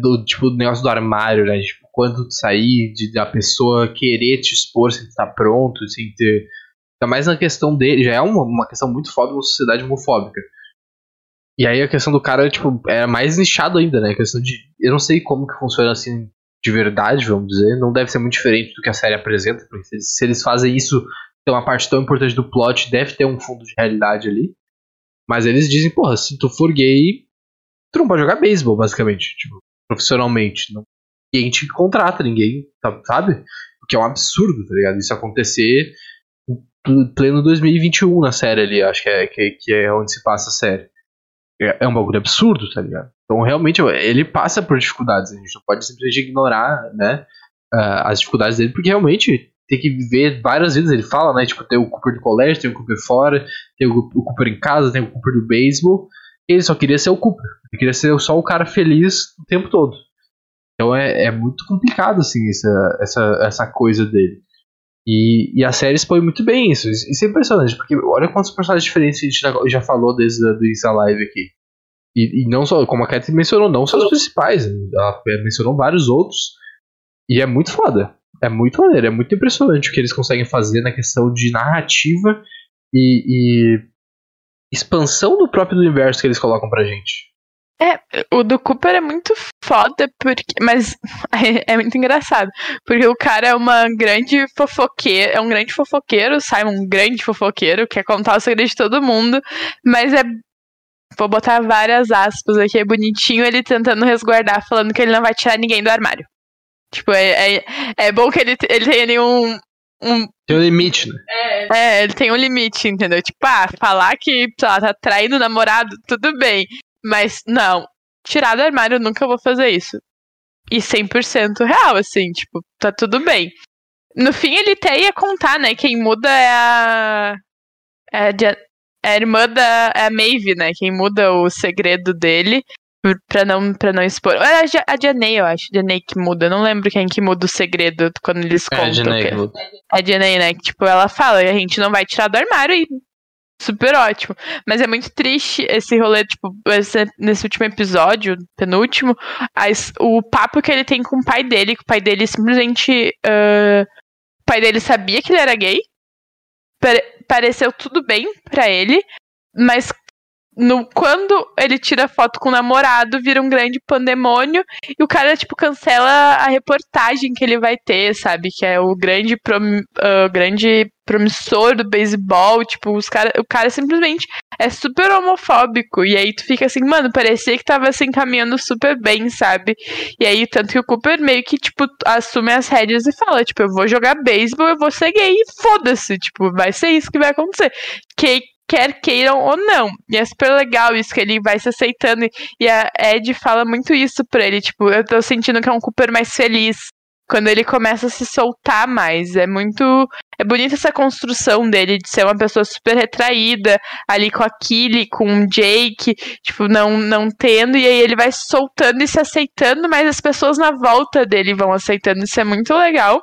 Do, tipo, do negócio do armário, né? Tipo, quando sair, de da pessoa querer te expor sem estar pronto, sem ter. Ainda mais na questão dele, já é uma, uma questão muito foda uma sociedade homofóbica. E aí a questão do cara, tipo, é mais nichado ainda, né? A questão de. Eu não sei como que funciona assim de verdade, vamos dizer. Não deve ser muito diferente do que a série apresenta, porque se eles, fazem isso, tem uma parte tão importante do plot, deve ter um fundo de realidade ali. Mas eles dizem, porra, se tu for gay, tu não pode jogar beisebol, basicamente. Tipo, profissionalmente. Não, ninguém te contrata, ninguém, sabe? O que é um absurdo, tá ligado? Isso acontecer pleno 2021 na série ali, acho que é, que, que é onde se passa a série é, é um bagulho absurdo, tá ligado? Então, realmente, ele passa por dificuldades. A gente não pode simplesmente ignorar, né, as dificuldades dele, porque realmente tem que viver várias vidas. Ele fala, né, tipo, tem o Cooper do colégio, tem o Cooper fora, tem o, Cooper em casa, tem o Cooper do beisebol. Ele só queria ser o Cooper. Ele queria ser só o cara feliz o tempo todo. Então é, é muito complicado, assim, essa, essa, essa coisa dele. E, e a série expõe muito bem isso. Isso é impressionante, porque olha quantos personagens diferentes a gente já, já falou desde a, Insta Live aqui. E, e, não só, como a Cat mencionou, não só os principais, ela mencionou vários outros. E é muito foda. É muito maneiro, é muito impressionante o que eles conseguem fazer na questão de narrativa e, e expansão do próprio universo que eles colocam pra gente. É, o do Cooper é muito foda, porque, mas é, é, muito engraçado. Porque o cara é uma grande fofoqueira, é um grande fofoqueiro, Simon, um grande fofoqueiro, quer contar o segredo de todo mundo, mas é. Vou botar várias aspas aqui, é bonitinho ele tentando resguardar, falando que ele não vai tirar ninguém do armário. Tipo, é, é, é bom que ele, ele tenha nenhum. Um... Tem um limite, né? É. é, ele tem um limite, entendeu? Tipo, ah, falar que lá, tá traindo o namorado, tudo bem. Mas não, tirar do armário eu nunca vou fazer isso. E 100% real, assim, tipo, tá tudo bem. No fim, ele até ia contar, né? Quem muda é a. É a, é a irmã da é a Maeve, né? Quem muda o segredo dele pra não, pra não expor. É a Janey, eu acho. Janey que muda. Eu não lembro quem que muda o segredo quando eles contam. É a Janey que muda. É a Janey, né? Que, tipo, ela fala, a gente não vai tirar do armário e super ótimo. Mas é muito triste esse rolê, tipo, esse, nesse último episódio, penúltimo, as, o papo que ele tem com o pai dele, que o pai dele simplesmente. Uh, o pai dele sabia que ele era gay. Pare, pareceu tudo bem para ele, mas no, quando ele tira foto com o namorado, vira um grande pandemônio e o cara, tipo, cancela a reportagem que ele vai ter, sabe? Que é o grande, prom, uh, grande promissor do beisebol, tipo, os cara, o cara simplesmente é super homofóbico. E aí tu fica assim, mano, parecia que tava se encaminhando super bem, sabe? E aí, tanto que o Cooper meio que, tipo, assume as rédeas e fala, tipo, eu vou jogar beisebol, eu vou ser gay, foda-se, tipo, vai ser isso que vai acontecer. Que quer queiram ou não. E é super legal isso, que ele vai se aceitando. E a Ed fala muito isso pra ele, tipo, eu tô sentindo que é um Cooper mais feliz. Quando ele começa a se soltar mais. É muito. É bonita essa construção dele de ser uma pessoa super retraída, ali com a Killy, com o Jake, tipo, não, não tendo, e aí ele vai se soltando e se aceitando, mas as pessoas na volta dele vão aceitando. Isso é muito legal.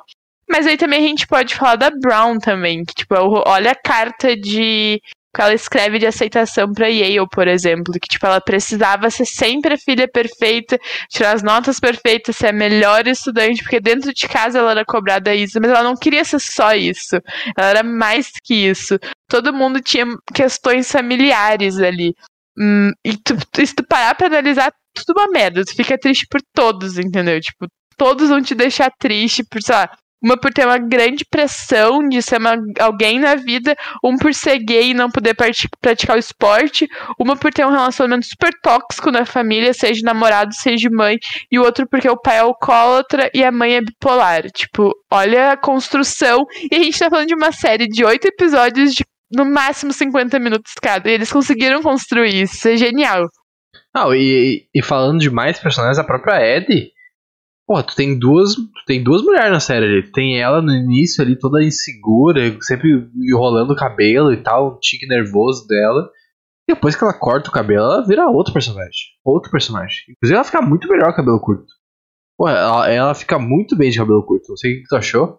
Mas aí também a gente pode falar da Brown também, que, tipo, olha a carta de que ela escreve de aceitação para Yale, por exemplo, que tipo ela precisava ser sempre a filha perfeita, tirar as notas perfeitas, ser a melhor estudante, porque dentro de casa ela era cobrada isso, mas ela não queria ser só isso. Ela era mais que isso. Todo mundo tinha questões familiares ali. Hum, e tu, se tu parar pra analisar, tudo uma merda. Tu fica triste por todos, entendeu? Tipo, todos vão te deixar triste por, sei lá, uma por ter uma grande pressão de ser uma, alguém na vida, um por ser gay e não poder praticar o esporte, uma por ter um relacionamento super tóxico na família, seja namorado, seja mãe, e o outro porque o pai é alcoólatra e a mãe é bipolar. Tipo, olha a construção. E a gente tá falando de uma série de oito episódios de no máximo 50 minutos cada. E eles conseguiram construir isso. Isso é genial. Não, e, e falando de mais personagens, a própria Eddie Pô, tu tem duas, tu tem duas mulheres na série ali. Tem ela no início ali toda insegura, sempre enrolando o cabelo e tal, um tique nervoso dela. Depois que ela corta o cabelo, ela vira outro personagem. Outro personagem. Inclusive ela fica muito melhor com cabelo curto. Pô, ela, ela fica muito bem de cabelo curto. Não sei o que tu achou.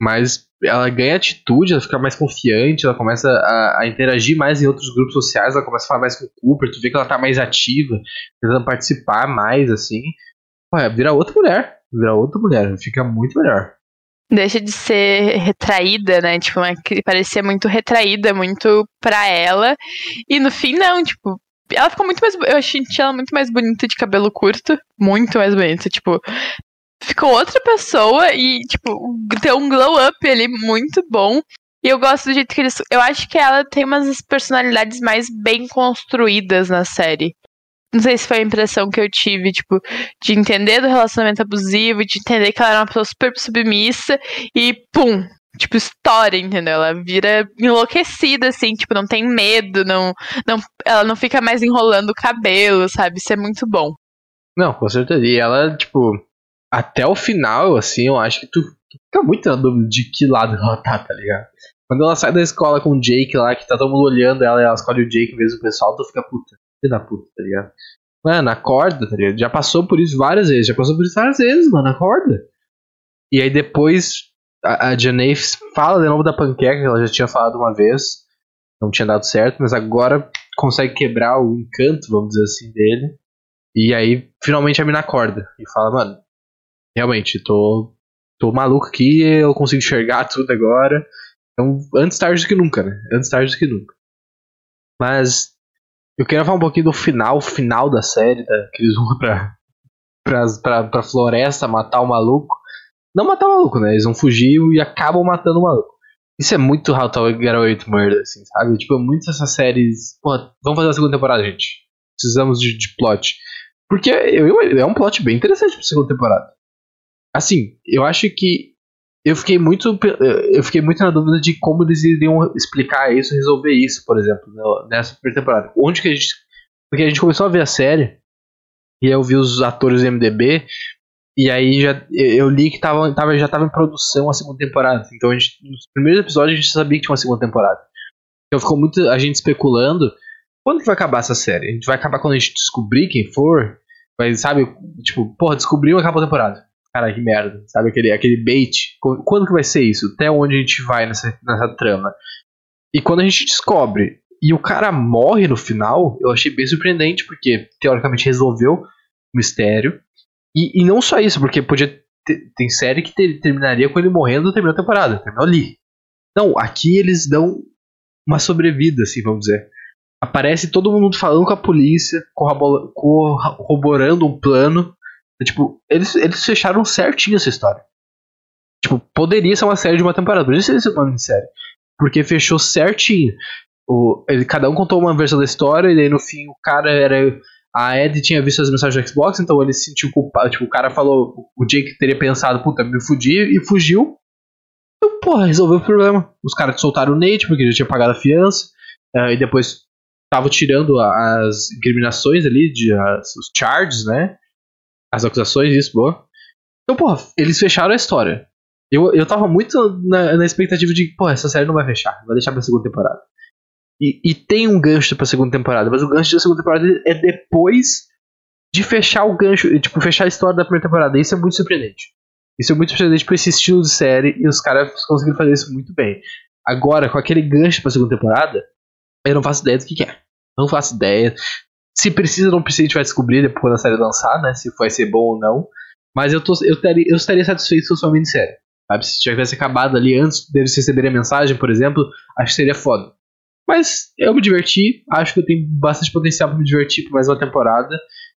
Mas ela ganha atitude, ela fica mais confiante, ela começa a, a, interagir mais em outros grupos sociais, ela começa a falar mais com o Cooper, tu vê que ela tá mais ativa, tentando participar mais, assim. Ué, vira outra mulher. Vira outra mulher. Fica muito melhor. Deixa de ser retraída, né? Tipo, uma, parecia muito retraída, muito pra ela. E no fim, não, tipo, ela ficou muito mais. Eu achei ela muito mais bonita de cabelo curto. Muito mais bonita. Tipo, ficou outra pessoa e, tipo, tem um glow up ali muito bom. E eu gosto do jeito que eles. Eu acho que ela tem umas personalidades mais bem construídas na série. Não sei se foi a impressão que eu tive, tipo, de entender do relacionamento abusivo, de entender que ela era uma pessoa super submissa e pum, tipo, história, entendeu? Ela vira enlouquecida, assim, tipo, não tem medo, não, não, ela não fica mais enrolando o cabelo, sabe? Isso é muito bom. Não, com certeza. E ela, tipo, até o final, assim, eu acho que tu, fica muito na dúvida de que lado ela tá, tá ligado? Quando ela sai da escola com o Jake lá, que tá todo mundo olhando ela e ela escolhe o Jake mesmo o pessoal, tu fica puta filho da puta, tá ligado? Mano, acorda, tá ligado? Já passou por isso várias vezes, já passou por isso várias vezes, mano, acorda. E aí depois a, a fala de novo da panqueca, que ela já tinha falado uma vez, não tinha dado certo, mas agora consegue quebrar o encanto, vamos dizer assim, dele. E aí finalmente a mina acorda e fala, mano, realmente, tô, tô maluco aqui, eu consigo enxergar tudo agora. Então, antes tarde do que nunca, né? Antes tarde do que nunca. Mas Eu queria falar um pouquinho do final, final da série, tá? que eles vão pra, pra, pra, pra floresta matar o maluco. Não matar o maluco, né? Eles vão fugir e acabam matando o maluco. Isso é muito How to Get Away with Murder, assim, sabe? Tipo, muitas dessas séries. Porra, vamos fazer a segunda temporada, gente. Precisamos de, de plot. Porque eu, é um plot bem interessante pra segunda temporada. Assim, eu acho que. Eu fiquei muito. Eu fiquei muito na dúvida de como eles iriam explicar isso, resolver isso, por exemplo, nessa primeira temporada. Onde que a gente. Porque a gente começou a ver a série. E eu vi os atores do MDB. E aí já, eu li que tava, tava, já estava em produção a segunda temporada. Então a gente, nos primeiros episódios a gente sabia que tinha uma segunda temporada. Então ficou muito a gente especulando quando que vai acabar essa série? A gente vai acabar quando a gente descobrir quem for? Vai, sabe, tipo, porra, descobriu acabou a temporada. Cara, que merda. Sabe aquele, aquele bait? Quando que vai ser isso? Até onde a gente vai nessa, nessa trama? E quando a gente descobre e o cara morre no final, eu achei bem surpreendente, porque teoricamente resolveu o mistério. E, e não só isso, porque podia ter, tem série que ter, terminaria com ele morrendo no terminou a temporada, terminou ali. Não, aqui eles dão uma sobrevida, assim, vamos dizer. Aparece todo mundo falando com a polícia, corroborando um plano. É, tipo, eles, eles fecharam certinho essa história. Tipo, poderia ser uma série de uma temporada, por isso esse é o de série. Porque fechou certinho. O, ele, cada um contou uma versão da história, e daí no fim o cara era a Ed tinha visto as mensagens do Xbox, então ele se sentiu culpado. Tipo, o cara falou, o Jake teria pensado, puta, me fudi e fugiu. Então, porra, resolveu o problema. Os caras soltaram o Nate, porque já tinha pagado a fiança. Uh, e depois tava tirando as incriminações ali, de, as, os charges, né? As acusações, isso, boa. Então, porra, eles fecharam a história. Eu, eu tava muito na, na expectativa de, porra, essa série não vai fechar, vai deixar pra segunda temporada. E, e tem um gancho pra segunda temporada, mas o gancho da segunda temporada é depois de fechar o gancho, tipo, fechar a história da primeira temporada. Isso é muito surpreendente. Isso é muito surpreendente pra esse estilo de série e os caras conseguiram fazer isso muito bem. Agora, com aquele gancho pra segunda temporada, eu não faço ideia do que, que é. Não faço ideia. Se precisa, não precisa, a gente vai descobrir depois da série lançar, né? Se vai ser bom ou não. Mas eu, tô, eu, estaria, eu estaria satisfeito se fosse uma minissérie. Sabe? Se tivesse acabado ali antes deles receberem a mensagem, por exemplo, acho que seria foda. Mas eu me diverti, acho que eu tenho bastante potencial para me divertir por mais uma temporada.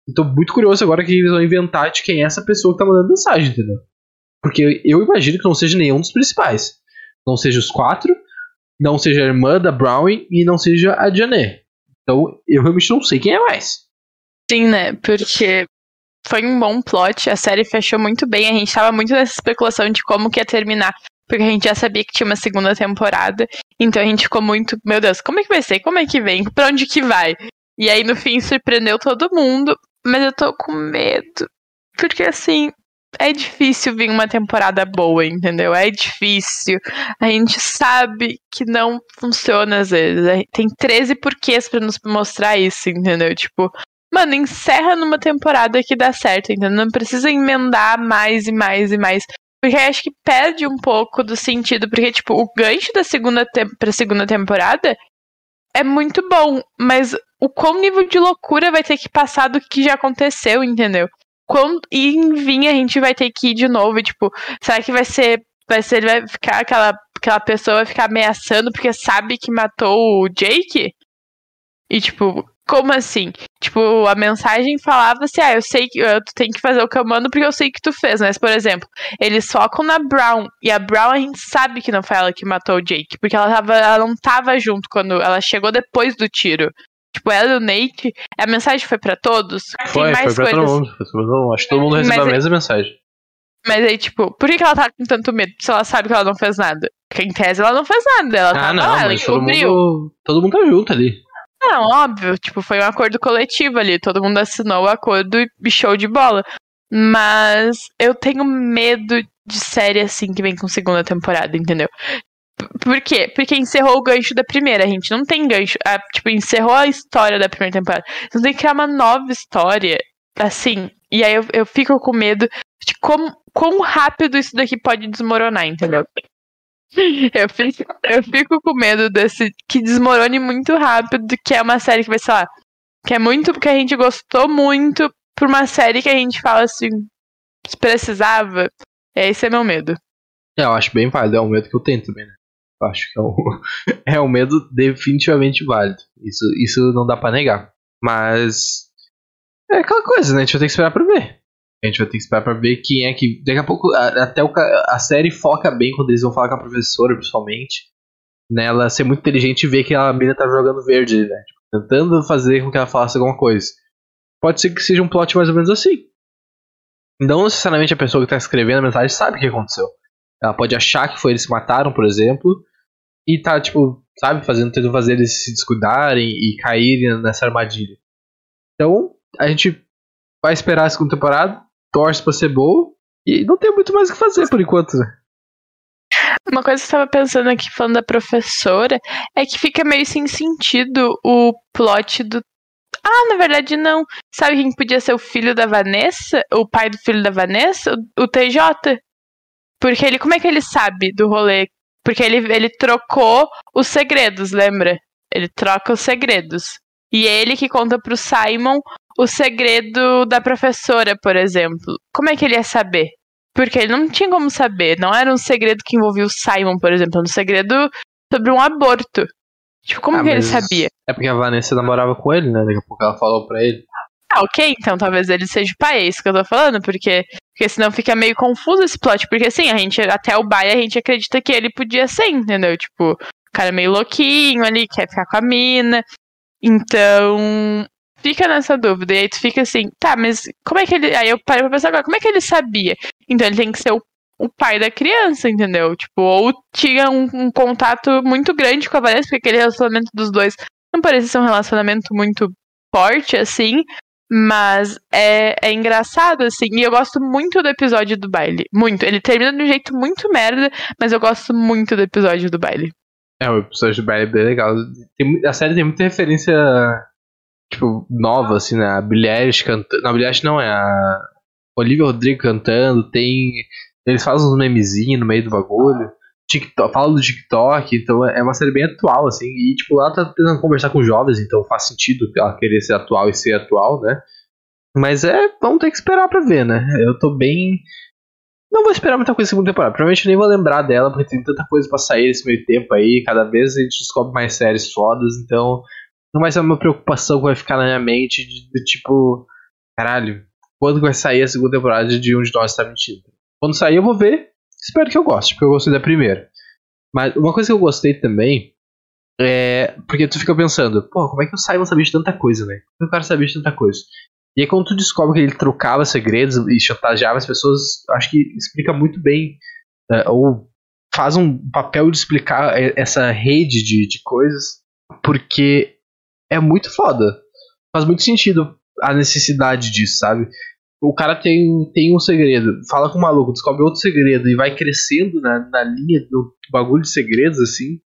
Estou muito curioso agora que eles vão inventar de quem é essa pessoa que tá mandando mensagem, entendeu? Porque eu imagino que não seja nenhum dos principais. Não seja os quatro, não seja a irmã da Brownie e não seja a Janet. Então eu realmente não sei quem é mais. Sim, né? Porque foi um bom plot, a série fechou muito bem, a gente tava muito nessa especulação de como que ia terminar porque a gente já sabia que tinha uma segunda temporada. Então a gente ficou muito, meu Deus, como é que vai ser? Como é que vem? Pra onde que vai? E aí no fim surpreendeu todo mundo, mas eu tô com medo. Porque assim, é difícil vir uma temporada boa, entendeu? É difícil. A gente sabe que não funciona às vezes. Tem 13 porquês para nos mostrar isso, entendeu? Tipo, mano, encerra numa temporada que dá certo, entendeu? Não precisa emendar mais e mais e mais. Porque acho que perde um pouco do sentido, porque, tipo, o gancho da segunda te pra segunda temporada é muito bom, mas o quão nível de loucura vai ter que passar do que já aconteceu, entendeu? Quando, e vinha a gente vai ter que ir de novo, e, tipo, será que vai ser. Vai ser, ele vai ficar aquela, aquela pessoa vai ficar ameaçando porque sabe que matou o Jake? E, tipo, como assim? Tipo, a mensagem falava assim: ah, eu sei que eu, tu tem que fazer o que eu mando porque eu sei que tu fez. Mas, por exemplo, eles focam na Brown. E a Brown a gente sabe que não foi ela que matou o Jake. Porque ela, tava, ela não tava junto quando ela chegou depois do tiro. Tipo, ela e o Nate. A mensagem foi para todos? Foi, foi pra todo mundo. Foi todo mundo. Acho que todo mundo recebeu Mas a mesma mensagem. Mas aí, tipo, por que, que ela tá com tanto medo se ela sabe que ela não fez nada? Porque em tese ela não fez nada. Ela Ah, tava não, lá, ela todo mundo, todo mundo tá junto ali. Não, óbvio, tipo, foi um acordo coletivo ali, todo mundo assinou o acordo e show de bola. Mas eu tenho medo de série assim que vem com segunda temporada, entendeu? Por quê? Porque encerrou o gancho da primeira, gente não tem gancho. ah, tipo, encerrou a história da primeira temporada. Então tem que criar uma nova história, assim. E aí eu, eu fico com medo de como, quão rápido isso daqui pode desmoronar, entendeu? Eu fico, eu fico com medo desse. Que desmorone muito rápido, que é uma série que vai, sei lá. Que é muito porque a gente gostou muito por uma série que a gente fala assim. Se precisava. É, esse é meu medo. É, eu acho bem válido, é um medo que eu tenho também, né? Acho que é um, é um medo definitivamente válido. Isso, isso não dá para negar. Mas é aquela coisa, né? A gente vai ter que esperar pra ver. A gente vai ter que esperar pra ver quem é que. Daqui a pouco, até o, a série foca bem quando eles vão falar com a professora, principalmente. Nela ser muito inteligente e ver que a menina tá jogando verde, né? Tipo, tentando fazer com que ela falasse alguma coisa. Pode ser que seja um plot mais ou menos assim. Não necessariamente a pessoa que tá escrevendo a mensagem sabe o que aconteceu. Ela pode achar que foi eles se mataram, por exemplo, e tá, tipo, sabe, fazendo, tentando fazer eles se descuidarem e caírem nessa armadilha. Então, a gente vai esperar a segunda temporada, torce pra ser boa, e não tem muito mais o que fazer por enquanto, né? Uma coisa que eu estava pensando aqui, falando da professora, é que fica meio sem sentido o plot do. Ah, na verdade não. Sabe quem podia ser o filho da Vanessa? O pai do filho da Vanessa? O, TJ. Porque ele. Como é que ele sabe do rolê? Porque ele, ele trocou os segredos, lembra? Ele troca os segredos. E é ele que conta pro Simon o segredo da professora, por exemplo. Como é que ele ia saber? Porque ele não tinha como saber. Não era um segredo que envolvia o Simon, por exemplo. Era um segredo sobre um aborto. Tipo, como ah, que ele sabia? É porque a Vanessa namorava com ele, né? Daqui a pouco ela falou pra ele. Ah, ok, então talvez ele seja o pai, é isso que eu tô falando, porque, porque senão fica meio confuso esse plot, porque assim, a gente, até o bai a gente acredita que ele podia ser, entendeu? Tipo, o cara meio louquinho ali, quer ficar com a mina, então fica nessa dúvida, e aí tu fica assim, tá, mas como é que ele, aí eu parei pra pensar agora, como é que ele sabia? Então ele tem que ser o o pai da criança, entendeu? Tipo, ou tinha um, um, contato muito grande com a Vanessa, porque aquele relacionamento dos dois não parecia ser um relacionamento muito forte, assim, mas é, é engraçado, assim. E eu gosto muito do episódio do baile. Muito. Ele termina de um jeito muito merda, mas eu gosto muito do episódio do baile. É, o episódio do baile é bem legal. Tem, a série tem muita referência, tipo, nova, assim, né? A Billie cantando. Não, a não, é a Olivia Rodrigo cantando. Tem. Eles fazem uns memezinhos no meio do bagulho. TikTok, fala do TikTok, então é uma série bem atual, assim, e tipo, ela tá tentando conversar com jovens, então faz sentido ela querer ser atual e ser atual, né? Mas é, vamos ter que esperar pra ver, né? Eu tô bem. Não vou esperar muita coisa na segunda temporada, provavelmente nem vou lembrar dela, porque tem tanta coisa pra sair nesse meio tempo aí, cada vez a gente descobre mais séries fodas, então não vai ser uma preocupação que vai ficar na minha mente de, de tipo, caralho, quando vai sair a segunda temporada de um de nós tá mentindo? Quando sair eu vou ver, Espero que eu goste, porque eu gostei da primeira. Mas uma coisa que eu gostei também é. Porque tu fica pensando, pô, como é que o Simon sabia de tanta coisa, né? Como é que o cara sabia de tanta coisa? E aí quando tu descobre que ele trocava segredos e chantageava as pessoas, acho que explica muito bem. É, ou faz um papel de explicar essa rede de, de coisas, porque é muito foda. Faz muito sentido a necessidade disso, sabe? O cara tem, tem um segredo, fala com o maluco, descobre outro segredo e vai crescendo na, na linha do bagulho de segredos, assim.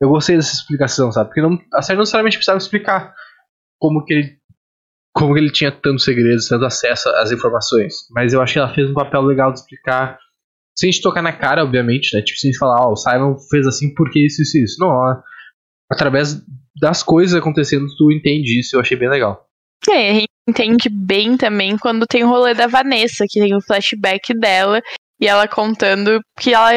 Eu gostei dessa explicação, sabe? Porque não, a série não necessariamente precisava explicar como que ele como que ele tinha tantos segredos, tanto acesso às informações. Mas eu acho que ela fez um papel legal de explicar, sem te tocar na cara, obviamente, né? Tipo, sem falar, ó, oh, o Simon fez assim porque isso, isso, isso. Não, ó, através das coisas acontecendo, tu entende isso, eu achei bem legal. É, a gente entende bem também quando tem o rolê da Vanessa, que tem o flashback dela e ela contando que ela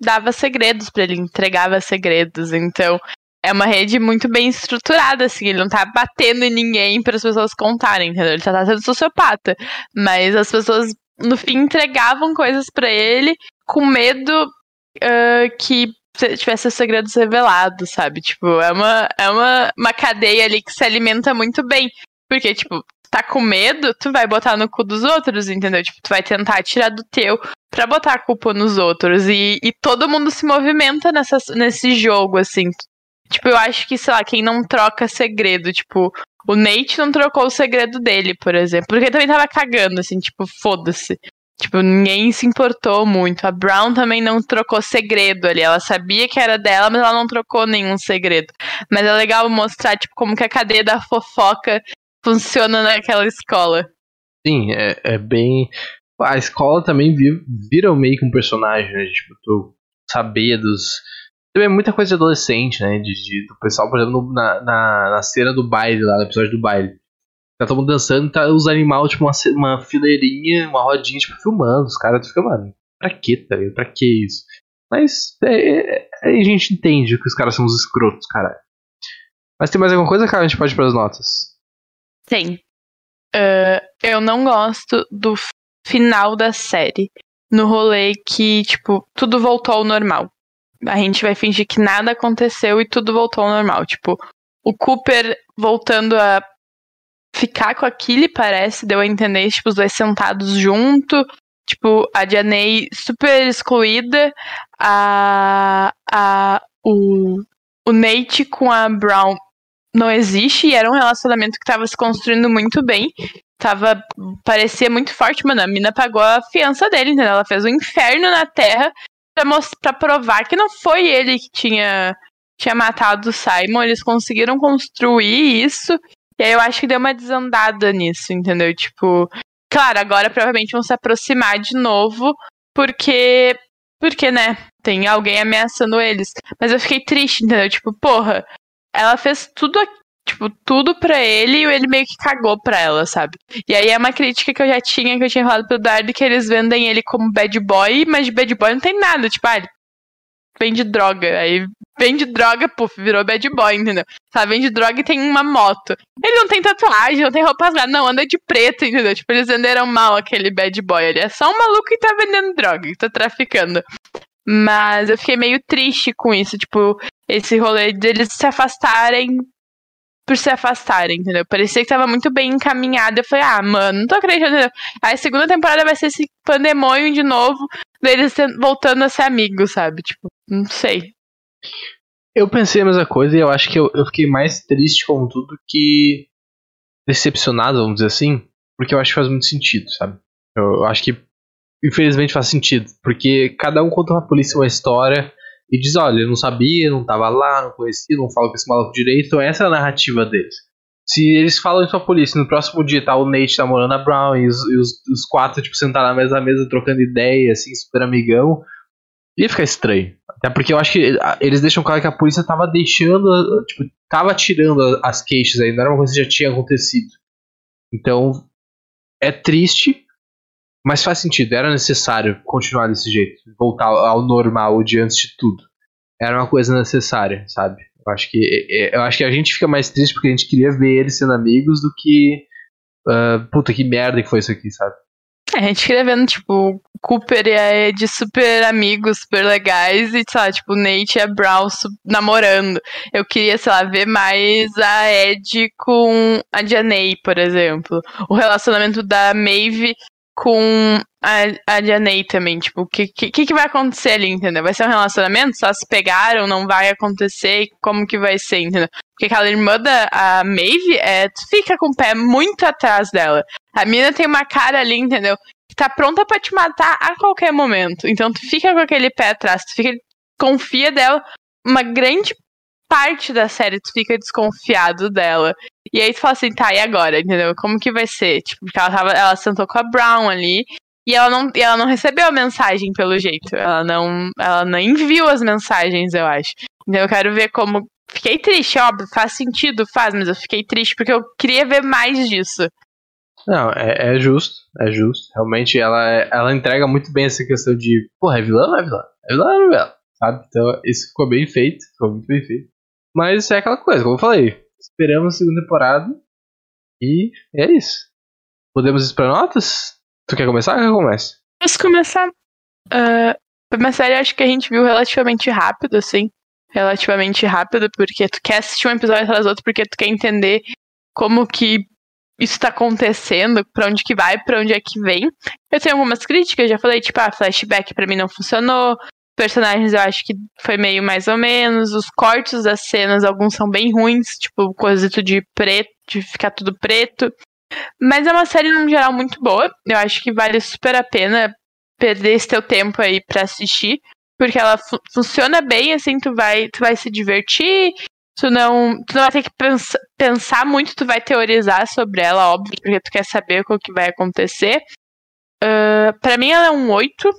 dava segredos para ele, entregava segredos. Então, é uma rede muito bem estruturada, assim. Ele não tá batendo em ninguém para as pessoas contarem, entendeu? Ele tá sendo sociopata. Mas as pessoas, no fim, entregavam coisas para ele com medo uh, que tivesse os segredos revelados, sabe? Tipo, é uma, é uma, uma cadeia ali que se alimenta muito bem. Porque, tipo, tá com medo, tu vai botar no cu dos outros, entendeu? Tipo, tu vai tentar tirar do teu pra botar a culpa nos outros. E, e todo mundo se movimenta nessa, nesse jogo, assim. Tipo, eu acho que, sei lá, quem não troca segredo, tipo, o Nate não trocou o segredo dele, por exemplo. Porque também tava cagando, assim, tipo, foda-se. Tipo, ninguém se importou muito. A Brown também não trocou segredo ali. Ela sabia que era dela, mas ela não trocou nenhum segredo. Mas é legal mostrar, tipo, como que a cadeia da fofoca funciona naquela escola. Sim, é, é bem. A escola também vira, meio que um personagem, né? Tipo, tu saber dos. Também é muita coisa de adolescente, né? De, de, do pessoal, por exemplo, na, na, na, cena do baile, lá no episódio do baile. Tá todo mundo dançando, tá os animais, tipo, uma, uma fileirinha, uma rodinha, tipo, filmando. Os caras ficam, mano, pra quê, tá ligado? Pra que isso? Mas é, é, a gente entende que os caras são os escrotos, caralho. Mas tem mais alguma coisa, cara? A gente pode ir pras notas. Tem. Uh, eu não gosto do final da série. No rolê que, tipo, tudo voltou ao normal. A gente vai fingir que nada aconteceu e tudo voltou ao normal. Tipo, o Cooper voltando a ficar com a parece, deu a entender, tipo, os dois sentados junto. Tipo, a Janey super excluída. A. a o, o Nate com a Brown não existe e era um relacionamento que tava se construindo muito bem. Tava. Parecia muito forte, mano. A mina pagou a fiança dele, entendeu? Ela fez um inferno na Terra pra, pra provar que não foi ele que tinha, tinha matado o Simon. Eles conseguiram construir isso. E aí eu acho que deu uma desandada nisso, entendeu? Tipo. Claro, agora provavelmente vão se aproximar de novo, porque. Porque, né? Tem alguém ameaçando eles. Mas eu fiquei triste, entendeu? Tipo, porra, ela fez tudo, tipo, tudo pra ele e ele meio que cagou pra ela, sabe? E aí é uma crítica que eu já tinha, que eu tinha falado pro Dardo, que eles vendem ele como bad boy, mas de bad boy não tem nada, tipo, ah, ele vende droga. Aí vende droga, puf, virou bad boy, entendeu? Tá, vende droga e tem uma moto. Ele não tem tatuagem, não tem roupa rasgada, não, anda de preto, entendeu? Tipo, eles venderam mal aquele bad boy. Ele é só um maluco que tá vendendo droga, que tá traficando. Mas eu fiquei meio triste com isso, tipo, esse rolê deles se afastarem por se afastarem, entendeu? Parecia que tava muito bem encaminhado. Eu falei, ah, mano, não tô acreditando. Entendeu? Aí a segunda temporada vai ser esse pandemônio de novo, deles voltando a ser amigos, sabe? Tipo, não sei. Eu pensei a mesma coisa e eu acho que eu, eu fiquei mais triste com tudo que decepcionado, vamos dizer assim, porque eu acho que faz muito sentido, sabe? Eu, eu acho que infelizmente faz sentido, porque cada um conta pra polícia uma história e diz, olha, eu não sabia, não tava lá, não conhecia, não falo com esse maluco direito, então essa é a narrativa deles. Se eles falam isso pra polícia, no próximo dia tá o Nate namorando a Brown e os, e os, os quatro, tipo, sentaram na mesma mesa trocando ideia, assim, super amigão, ia ficar estranho. Até porque eu acho que eles deixam claro que a polícia tava deixando, tipo, tava tirando as queixas aí, não era uma coisa que já tinha acontecido. Então, é triste, mas faz sentido, era necessário continuar desse jeito, voltar ao normal de antes de tudo. Era uma coisa necessária, sabe? Eu acho que eu acho que a gente fica mais triste porque a gente queria ver eles sendo amigos do que uh, puta que merda que foi isso aqui, sabe? É, a gente queria ver, tipo, Cooper e a Ed super amigos, super legais, e, sei lá, tipo, Nate e a Brown namorando. Eu queria, sei lá, ver mais a Ed com a Janey, por exemplo. O relacionamento da Maeve com a, a Janey também, tipo, o que, que, que vai acontecer ali, entendeu? Vai ser um relacionamento? Só se pegaram, não vai acontecer, como que vai ser, entendeu? Porque aquela irmã da a Maeve, é, tu fica com o pé muito atrás dela. A mina tem uma cara ali, entendeu? Que tá pronta para te matar a qualquer momento. Então tu fica com aquele pé atrás, tu fica, confia dela. Uma grande parte da série tu fica desconfiado dela. E aí tu fala assim, tá, e agora? Entendeu? Como que vai ser? Tipo, porque ela, tava, ela sentou com a Brown ali. E ela não, e ela não recebeu a mensagem pelo jeito. Ela não, ela não enviou as mensagens, eu acho. Então eu quero ver como. Fiquei triste, óbvio, faz sentido, faz, mas eu fiquei triste porque eu queria ver mais disso. Não, é, é justo, é justo. Realmente ela, ela entrega muito bem essa questão de, porra, é vilã ou é vilã? É vilã ou é vilã? Sabe? Então isso ficou bem feito, ficou muito bem feito. Mas é aquela coisa, como eu falei, esperamos a segunda temporada. E é isso. Podemos ir pra notas? Tu quer começar ou quer? Posso começar. Uh, foi uma série acho que a gente viu relativamente rápido, assim. Relativamente rápido, porque tu quer assistir um episódio atrás do outro, porque tu quer entender como que isso tá acontecendo, pra onde que vai, pra onde é que vem. Eu tenho algumas críticas, já falei, tipo, ah, flashback pra mim não funcionou, personagens eu acho que foi meio mais ou menos. Os cortes das cenas, alguns são bem ruins, tipo, coisa de preto, de ficar tudo preto. Mas é uma série, no geral, muito boa. Eu acho que vale super a pena perder esse teu tempo aí pra assistir. Porque ela fu funciona bem, assim, tu vai, tu vai se divertir, tu não, tu não vai ter que pensar, pensar muito, tu vai teorizar sobre ela, óbvio, porque tu quer saber o que vai acontecer. Uh, para mim ela é um 8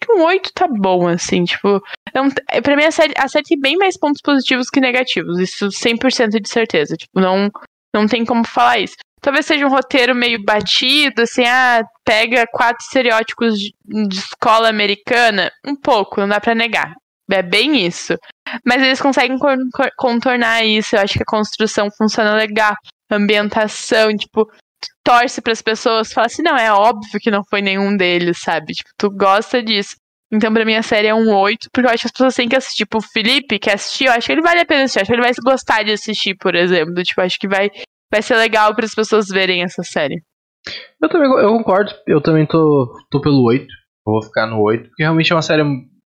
que um 8 tá bom, assim, tipo. É um, pra mim a série, a série tem bem mais pontos positivos que negativos. Isso 100% de certeza. Tipo, não, não tem como falar isso. talvez seja um roteiro meio batido, assim, ah, pega quatro estereótipos de, de escola americana. Um pouco, não dá pra negar. É bem isso. Mas eles conseguem contornar isso. Eu acho que a construção funciona legal. A ambientação, tipo, torce para as pessoas, fala assim, não, é óbvio que não foi nenhum deles, sabe? Tipo, tu gosta disso. Então, pra mim, a série é um 8, porque eu acho que as pessoas têm que assistir. Tipo, o Felipe, que assistiu, eu acho que ele vale a pena assistir. Eu acho que ele vai gostar de assistir, por exemplo. Tipo, acho que vai, vai ser legal para as pessoas verem essa série. Eu também eu concordo. Eu também tô, tô pelo 8. Eu vou ficar no 8, porque realmente é uma série.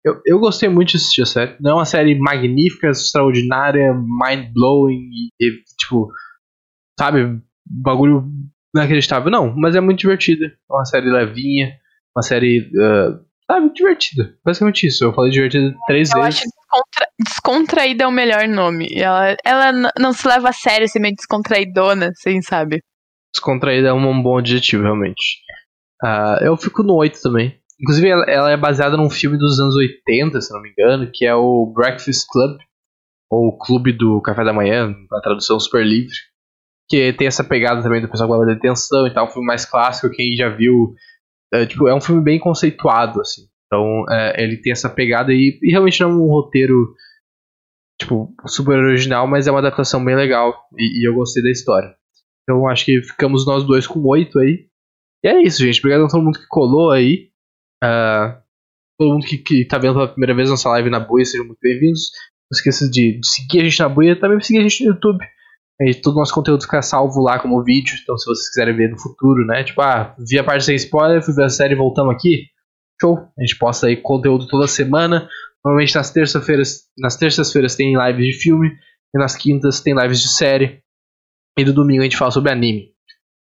Eu, eu gostei muito de assistir a série. Não é uma série magnífica, extraordinária, mind-blowing e, tipo, sabe, bagulho inacreditável. Não, mas é muito divertida. É uma série levinha, uma série. Uh, sabe, divertida. Basicamente isso. Eu falei divertida três eu vezes. Acho descontra... descontraída é o melhor nome. Ela, ela não se leva a sério, assim, meio descontraidona, assim, sabe? Descontraída é um bom adjetivo, realmente. Uh, eu fico no 8 também. Inclusive, ela, ela, é baseada num filme dos anos 80, se não me engano, que é o Breakfast Club, ou Clube do Café da Manhã, a tradução super livre que tem essa pegada também do pessoal que leva detenção e tal, um filme mais clássico, quem já viu, é, tipo, é um filme bem conceituado, assim. Então, é, ele tem essa pegada e, e, realmente não é um roteiro, tipo, super original, mas é uma adaptação bem legal e, e eu gostei da história. Então, acho que ficamos nós dois com oito aí. E é isso, gente. Obrigado a todo mundo que colou aí. Uh, todo mundo que, que tá vendo pela primeira vez nossa live na Buia, sejam muito bem-vindos. Não esqueça de, de seguir a gente na Buia, também seguir a gente no YouTube. E todo o nosso conteúdo fica salvo lá como vídeo, então se vocês quiserem ver no futuro, né? Tipo, ah, vi a parte sem spoiler, fui ver a série e voltamos aqui. Show! A gente posta aí conteúdo toda semana. Normalmente nas terças-feiras, nas terças-feiras tem lives de filme, e nas quintas tem lives de série. E no domingo a gente fala sobre anime.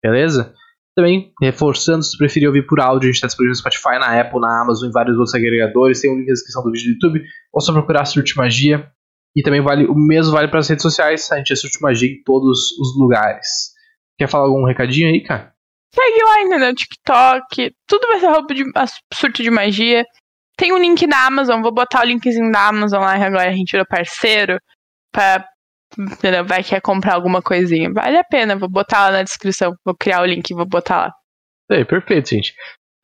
Beleza? Também, reforçando, se preferir ouvir por áudio, a gente está disponível no Spotify, na Apple, na Amazon e vários outros agregadores. Tem um link na descrição do vídeo do YouTube. Ou só procurar Surte Magia. E também vale o mesmo vale para as redes sociais. A gente é Surto Magia em todos os lugares. Quer falar algum recadinho aí, cara? Segue lá ainda no TikTok. Tudo vai ser roupa de surto de magia. Tem um link na Amazon. Vou botar o linkzinho da Amazon lá. Agora a gente virou parceiro. Pra, entendeu? Vai querer comprar alguma coisinha. Vale a pena. Vou botar lá na descrição. Vou criar o link e vou botar lá. É, perfeito, gente.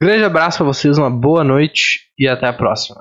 Grande abraço para vocês. Uma boa noite. E até a próxima.